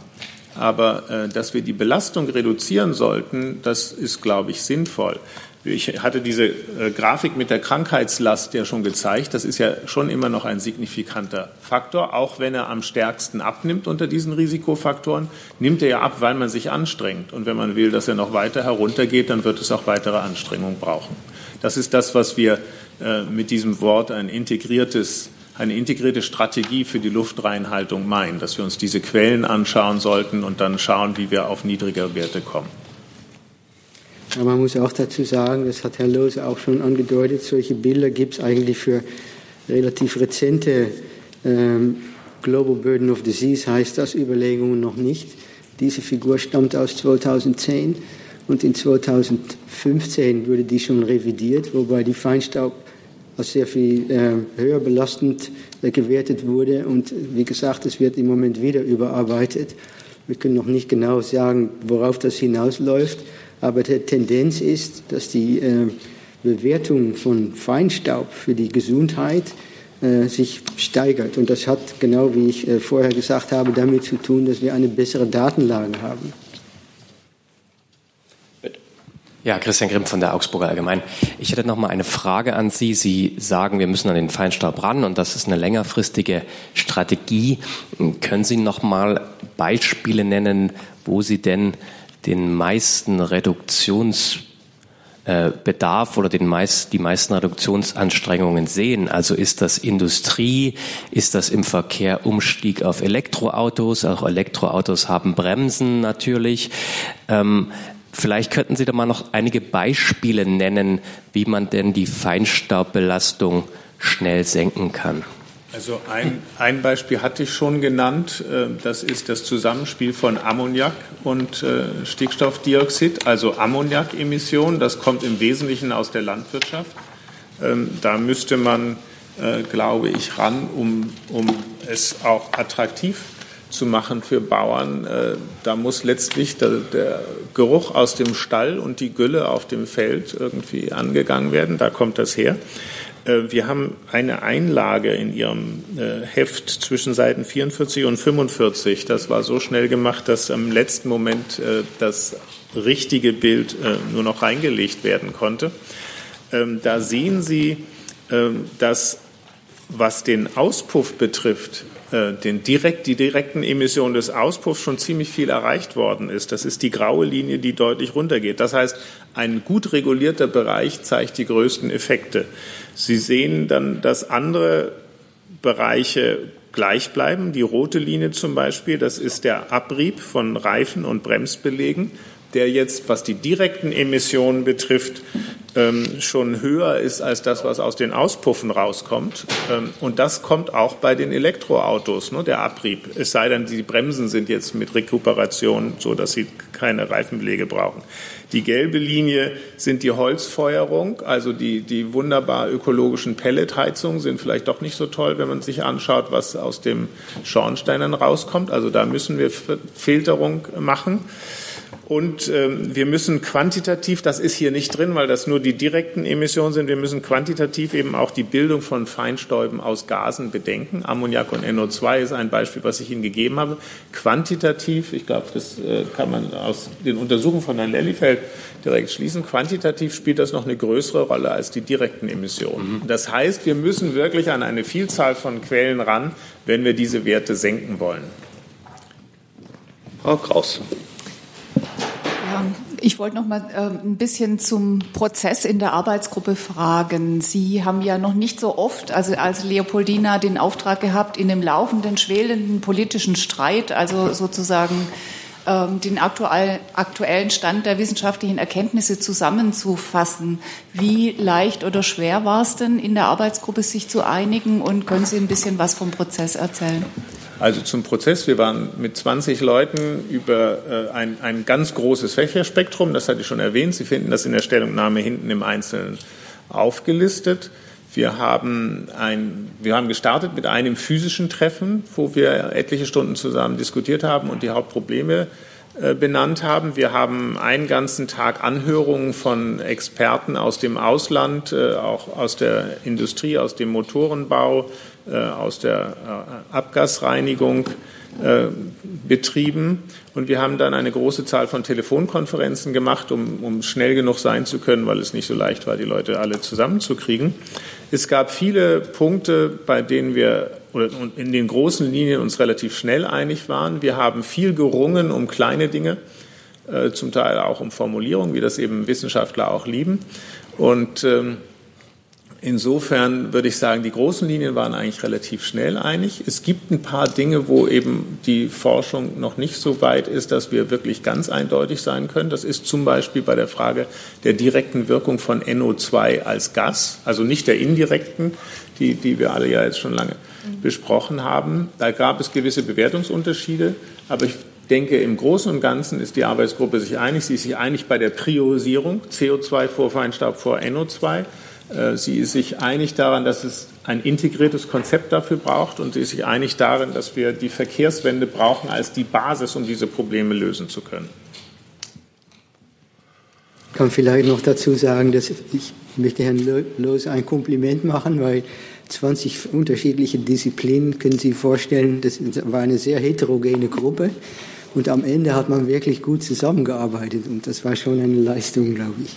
Aber dass wir die Belastung reduzieren sollten, das ist, glaube ich, sinnvoll. Ich hatte diese äh, Grafik mit der Krankheitslast ja schon gezeigt. Das ist ja schon immer noch ein signifikanter Faktor. Auch wenn er am stärksten abnimmt unter diesen Risikofaktoren, nimmt er ja ab, weil man sich anstrengt. Und wenn man will, dass er noch weiter heruntergeht, dann wird es auch weitere Anstrengungen brauchen. Das ist das, was wir äh, mit diesem Wort ein integriertes eine integrierte Strategie für die Luftreinhaltung meinen, dass wir uns diese Quellen anschauen sollten und dann schauen, wie wir auf niedrigere Werte kommen. Aber man muss auch dazu sagen, das hat Herr Lose auch schon angedeutet, solche Bilder gibt es eigentlich für relativ rezente ähm, Global Burden of Disease, heißt das, Überlegungen noch nicht. Diese Figur stammt aus 2010 und in 2015 wurde die schon revidiert, wobei die Feinstaub als sehr viel äh, höher belastend äh, gewertet wurde. Und wie gesagt, es wird im Moment wieder überarbeitet. Wir können noch nicht genau sagen, worauf das hinausläuft. Aber die Tendenz ist, dass die äh, Bewertung von Feinstaub für die Gesundheit äh, sich steigert. Und das hat, genau wie ich äh, vorher gesagt habe, damit zu tun, dass wir eine bessere Datenlage haben. Ja, Christian Grimm von der Augsburger Allgemein. Ich hätte noch mal eine Frage an Sie. Sie sagen, wir müssen an den Feinstaub ran und das ist eine längerfristige Strategie. Können Sie noch mal Beispiele nennen, wo Sie denn den meisten Reduktionsbedarf oder den meist, die meisten Reduktionsanstrengungen sehen. Also ist das Industrie, ist das im Verkehr Umstieg auf Elektroautos, auch Elektroautos haben Bremsen natürlich. Ähm, vielleicht könnten Sie da mal noch einige Beispiele nennen, wie man denn die Feinstaubbelastung schnell senken kann. Also ein, ein Beispiel hatte ich schon genannt. Äh, das ist das Zusammenspiel von Ammoniak und äh, Stickstoffdioxid, also Ammoniakemissionen. Das kommt im Wesentlichen aus der Landwirtschaft. Ähm, da müsste man, äh, glaube ich, ran, um, um es auch attraktiv zu machen für Bauern. Da muss letztlich der, der Geruch aus dem Stall und die Gülle auf dem Feld irgendwie angegangen werden. Da kommt das her. Äh, wir haben eine Einlage in Ihrem äh, Heft zwischen Seiten 44 und 45. Das war so schnell gemacht, dass am letzten Moment äh, das richtige Bild nur noch reingelegt werden konnte. Ähm, da sehen Sie, ähm, dass was den Auspuff betrifft, den direkt, die direkten Emissionen des Auspuffs schon ziemlich viel erreicht worden ist. Das ist die graue Linie, die deutlich runtergeht. Das heißt, ein gut regulierter Bereich zeigt die größten Effekte. Sie sehen dann, dass andere Bereiche gleich bleiben. Die rote Linie zum Beispiel, das ist der Abrieb von Reifen und Bremsbelegen, der jetzt, was die direkten Emissionen betrifft, ähm, schon höher ist als das, was aus den Auspuffen rauskommt. Ähm, und das kommt auch bei den Elektroautos, ne, der Abrieb. Es sei denn, die Bremsen sind jetzt mit Rekuperation so, dass sie keine Reifenbelege brauchen. Die gelbe Linie sind die Holzfeuerung, also die, die wunderbar ökologischen Pelletheizungen sind vielleicht doch nicht so toll, wenn man sich anschaut, was aus dem Schornstein rauskommt. Also da müssen wir Filterung machen. Und ähm, wir müssen quantitativ, das ist hier nicht drin, weil das nur die direkten Emissionen sind, wir müssen quantitativ eben auch die Bildung von Feinstäuben aus Gasen bedenken. Ammoniak und NO2 ist ein Beispiel, was ich Ihnen gegeben habe. Quantitativ, ich glaube, das äh, kann man aus den Untersuchungen von Herrn Lellifeld direkt schließen, quantitativ spielt das noch eine größere Rolle als die direkten Emissionen. Mhm. Das heißt, wir müssen wirklich an eine Vielzahl von Quellen ran, wenn wir diese Werte senken wollen. Frau Kraus. Ich wollte noch mal äh, ein bisschen zum Prozess in der Arbeitsgruppe fragen. Sie haben ja noch nicht so oft, also als Leopoldina, den Auftrag gehabt, in dem laufenden, schwelenden politischen Streit, also sozusagen ähm, den aktuell, aktuellen Stand der wissenschaftlichen Erkenntnisse zusammenzufassen. Wie leicht oder schwer war es denn, in der Arbeitsgruppe sich zu einigen? Und können Sie ein bisschen was vom Prozess erzählen? Also zum Prozess. Wir waren mit 20 Leuten über äh, ein, ein ganz großes Fächerspektrum, das hatte ich schon erwähnt. Sie finden das in der Stellungnahme hinten im Einzelnen aufgelistet. Wir haben, ein, wir haben gestartet mit einem physischen Treffen, wo wir etliche Stunden zusammen diskutiert haben und die Hauptprobleme äh, benannt haben. Wir haben einen ganzen Tag Anhörungen von Experten aus dem Ausland, äh, auch aus der Industrie, aus dem Motorenbau, aus der Abgasreinigung betrieben. Und wir haben dann eine große Zahl von Telefonkonferenzen gemacht, um, um schnell genug sein zu können, weil es nicht so leicht war, die Leute alle zusammenzukriegen. Es gab viele Punkte, bei denen wir oder in den großen Linien uns relativ schnell einig waren. Wir haben viel gerungen um kleine Dinge, äh, zum Teil auch um Formulierungen, wie das eben Wissenschaftler auch lieben. Und ähm, Insofern würde ich sagen, die großen Linien waren eigentlich relativ schnell einig. Es gibt ein paar Dinge, wo eben die Forschung noch nicht so weit ist, dass wir wirklich ganz eindeutig sein können. Das ist zum Beispiel bei der Frage der direkten Wirkung von NO2 als Gas, also nicht der indirekten, die, die wir alle ja jetzt schon lange besprochen haben. Da gab es gewisse Bewertungsunterschiede, aber ich denke, im Großen und Ganzen ist die Arbeitsgruppe sich einig. Sie ist sich einig bei der Priorisierung CO2 vor Feinstaub vor NO2. Äh, sie ist sich einig daran, dass es ein integriertes Konzept dafür braucht und sie ist sich einig darin, dass wir die Verkehrswende brauchen als die Basis, um diese Probleme lösen zu können. Ich kann vielleicht noch dazu sagen, dass ich möchte Herrn Loos ein Kompliment machen, weil 20 unterschiedliche Disziplinen können Sie vorstellen, das war eine sehr heterogene Gruppe und am Ende hat man wirklich gut zusammengearbeitet und das war schon eine Leistung, glaube ich.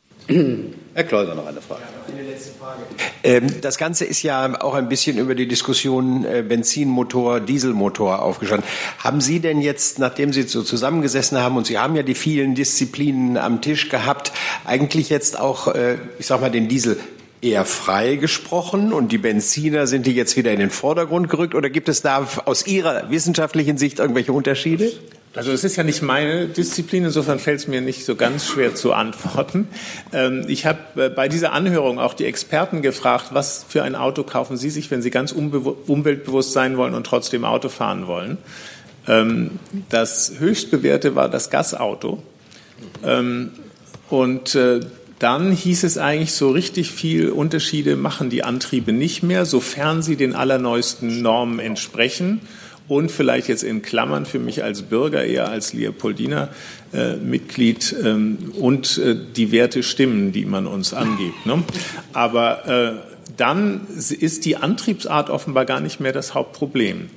Herr Kleuser, noch eine Frage. Ähm, das Ganze ist ja auch ein bisschen über die Diskussion äh, Benzinmotor, Dieselmotor aufgestanden. Haben Sie denn jetzt, nachdem Sie so zusammengesessen haben und Sie haben ja die vielen Disziplinen am Tisch gehabt, eigentlich jetzt auch, äh, ich sag mal, den Diesel eher frei gesprochen und die Benziner sind die jetzt wieder in den Vordergrund gerückt oder gibt es da aus Ihrer wissenschaftlichen Sicht irgendwelche Unterschiede? Also es ist ja nicht meine Disziplin, insofern fällt es mir nicht so ganz schwer zu antworten. Ähm, ich habe äh, bei dieser Anhörung auch die Experten gefragt, was für ein Auto kaufen Sie sich, wenn Sie ganz umweltbewusst sein wollen und trotzdem Auto fahren wollen. Ähm, das höchstbewährte war das Gasauto. Ähm, und äh, dann hieß es eigentlich, so richtig viel Unterschiede machen die Antriebe nicht mehr, sofern sie den allerneuesten Normen entsprechen und vielleicht jetzt in Klammern für mich als Bürger, eher als Leopoldiner äh, Mitglied ähm, und äh, die Werte stimmen, die man uns angibt. Ne? Aber äh, dann ist die Antriebsart offenbar gar nicht mehr das Hauptproblem.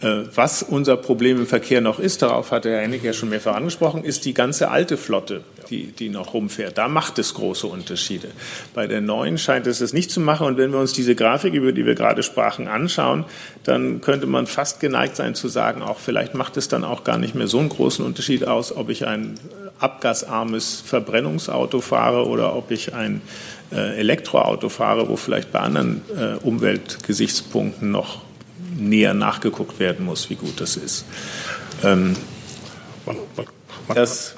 Äh, was unser Problem im Verkehr noch ist, darauf hat Herr Hennig ja schon mehrfach angesprochen, ist die ganze alte Flotte, die, die noch rumfährt. Da macht es große Unterschiede. Bei der neuen scheint es es nicht zu machen. Und wenn wir uns diese Grafik, über die wir gerade sprachen, anschauen, dann könnte man fast geneigt sein zu sagen, auch vielleicht macht es dann auch gar nicht mehr so einen großen Unterschied aus, ob ich ein abgasarmes Verbrennungsauto fahre oder ob ich ein äh, Elektroauto fahre, wo vielleicht bei anderen äh, Umweltgesichtspunkten noch näher nachgeguckt werden muss, wie gut das ist. Ähm, das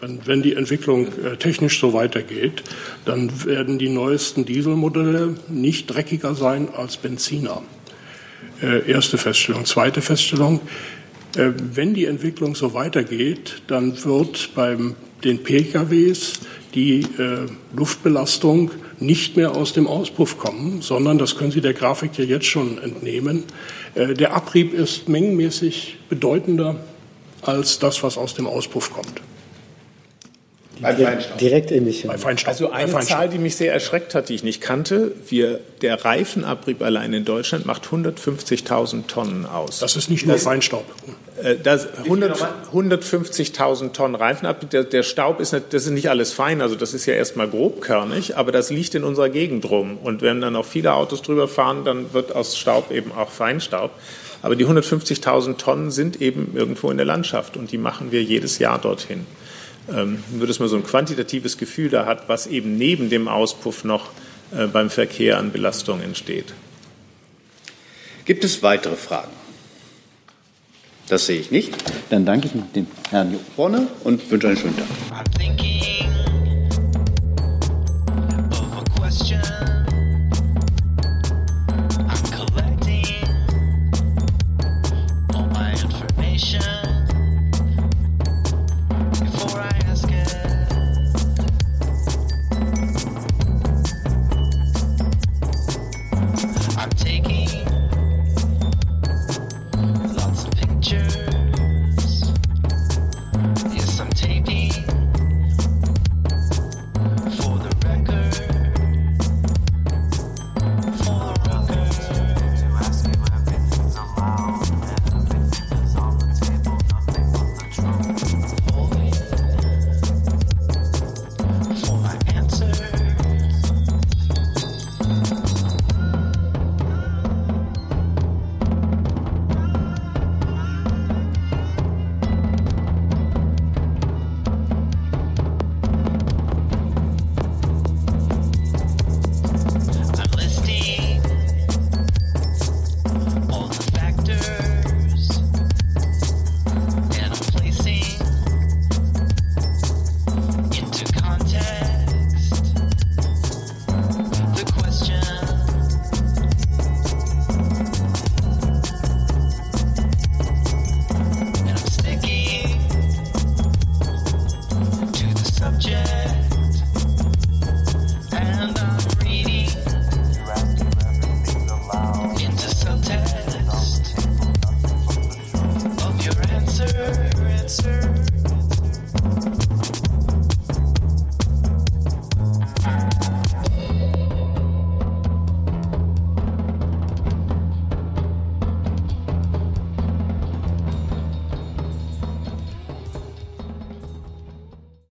wenn, die Entwicklung äh, technisch so weitergeht, dann werden die neuesten Dieselmodelle nicht dreckiger sein als Benziner. Äh, erste Feststellung. Zweite Feststellung. Äh, wenn die Entwicklung so weitergeht, dann wird bei den PKWs die äh, Luftbelastung nicht mehr aus dem Auspuff kommen, sondern, das können Sie der Grafik ja jetzt schon entnehmen, äh, der Abrieb ist mengenmäßig bedeutender als das, was aus dem Auspuff kommt. Beim Feinstaub. Direktemission. Bei Feinstaub. Also eine Feinstaub. Zahl, die mich sehr erschreckt hat, die ich nicht kannte, wir, der Reifenabrieb allein in Deutschland macht 150.000 Tonnen aus. Das ist nicht nur das, Feinstaub. Äh, 150.000 Tonnen Reifen ab. Der, der, Staub ist nicht, das ist nicht alles fein, also das ist ja erstmal grobkörnig, aber das liegt in unserer Gegend rum. Und wenn dann auch viele Autos drüber fahren, dann wird aus Staub eben auch Feinstaub. Aber die 150.000 Tonnen sind eben irgendwo in der Landschaft und die machen wir jedes Jahr dorthin. Ähm, nur, dass man so ein quantitatives Gefühl da hat, was eben neben dem Auspuff noch äh, beim Verkehr an Belastung entsteht. Gibt es weitere Fragen? Das sehe ich nicht. Dann danke ich dem Herrn Borne und wünsche einen schönen Tag.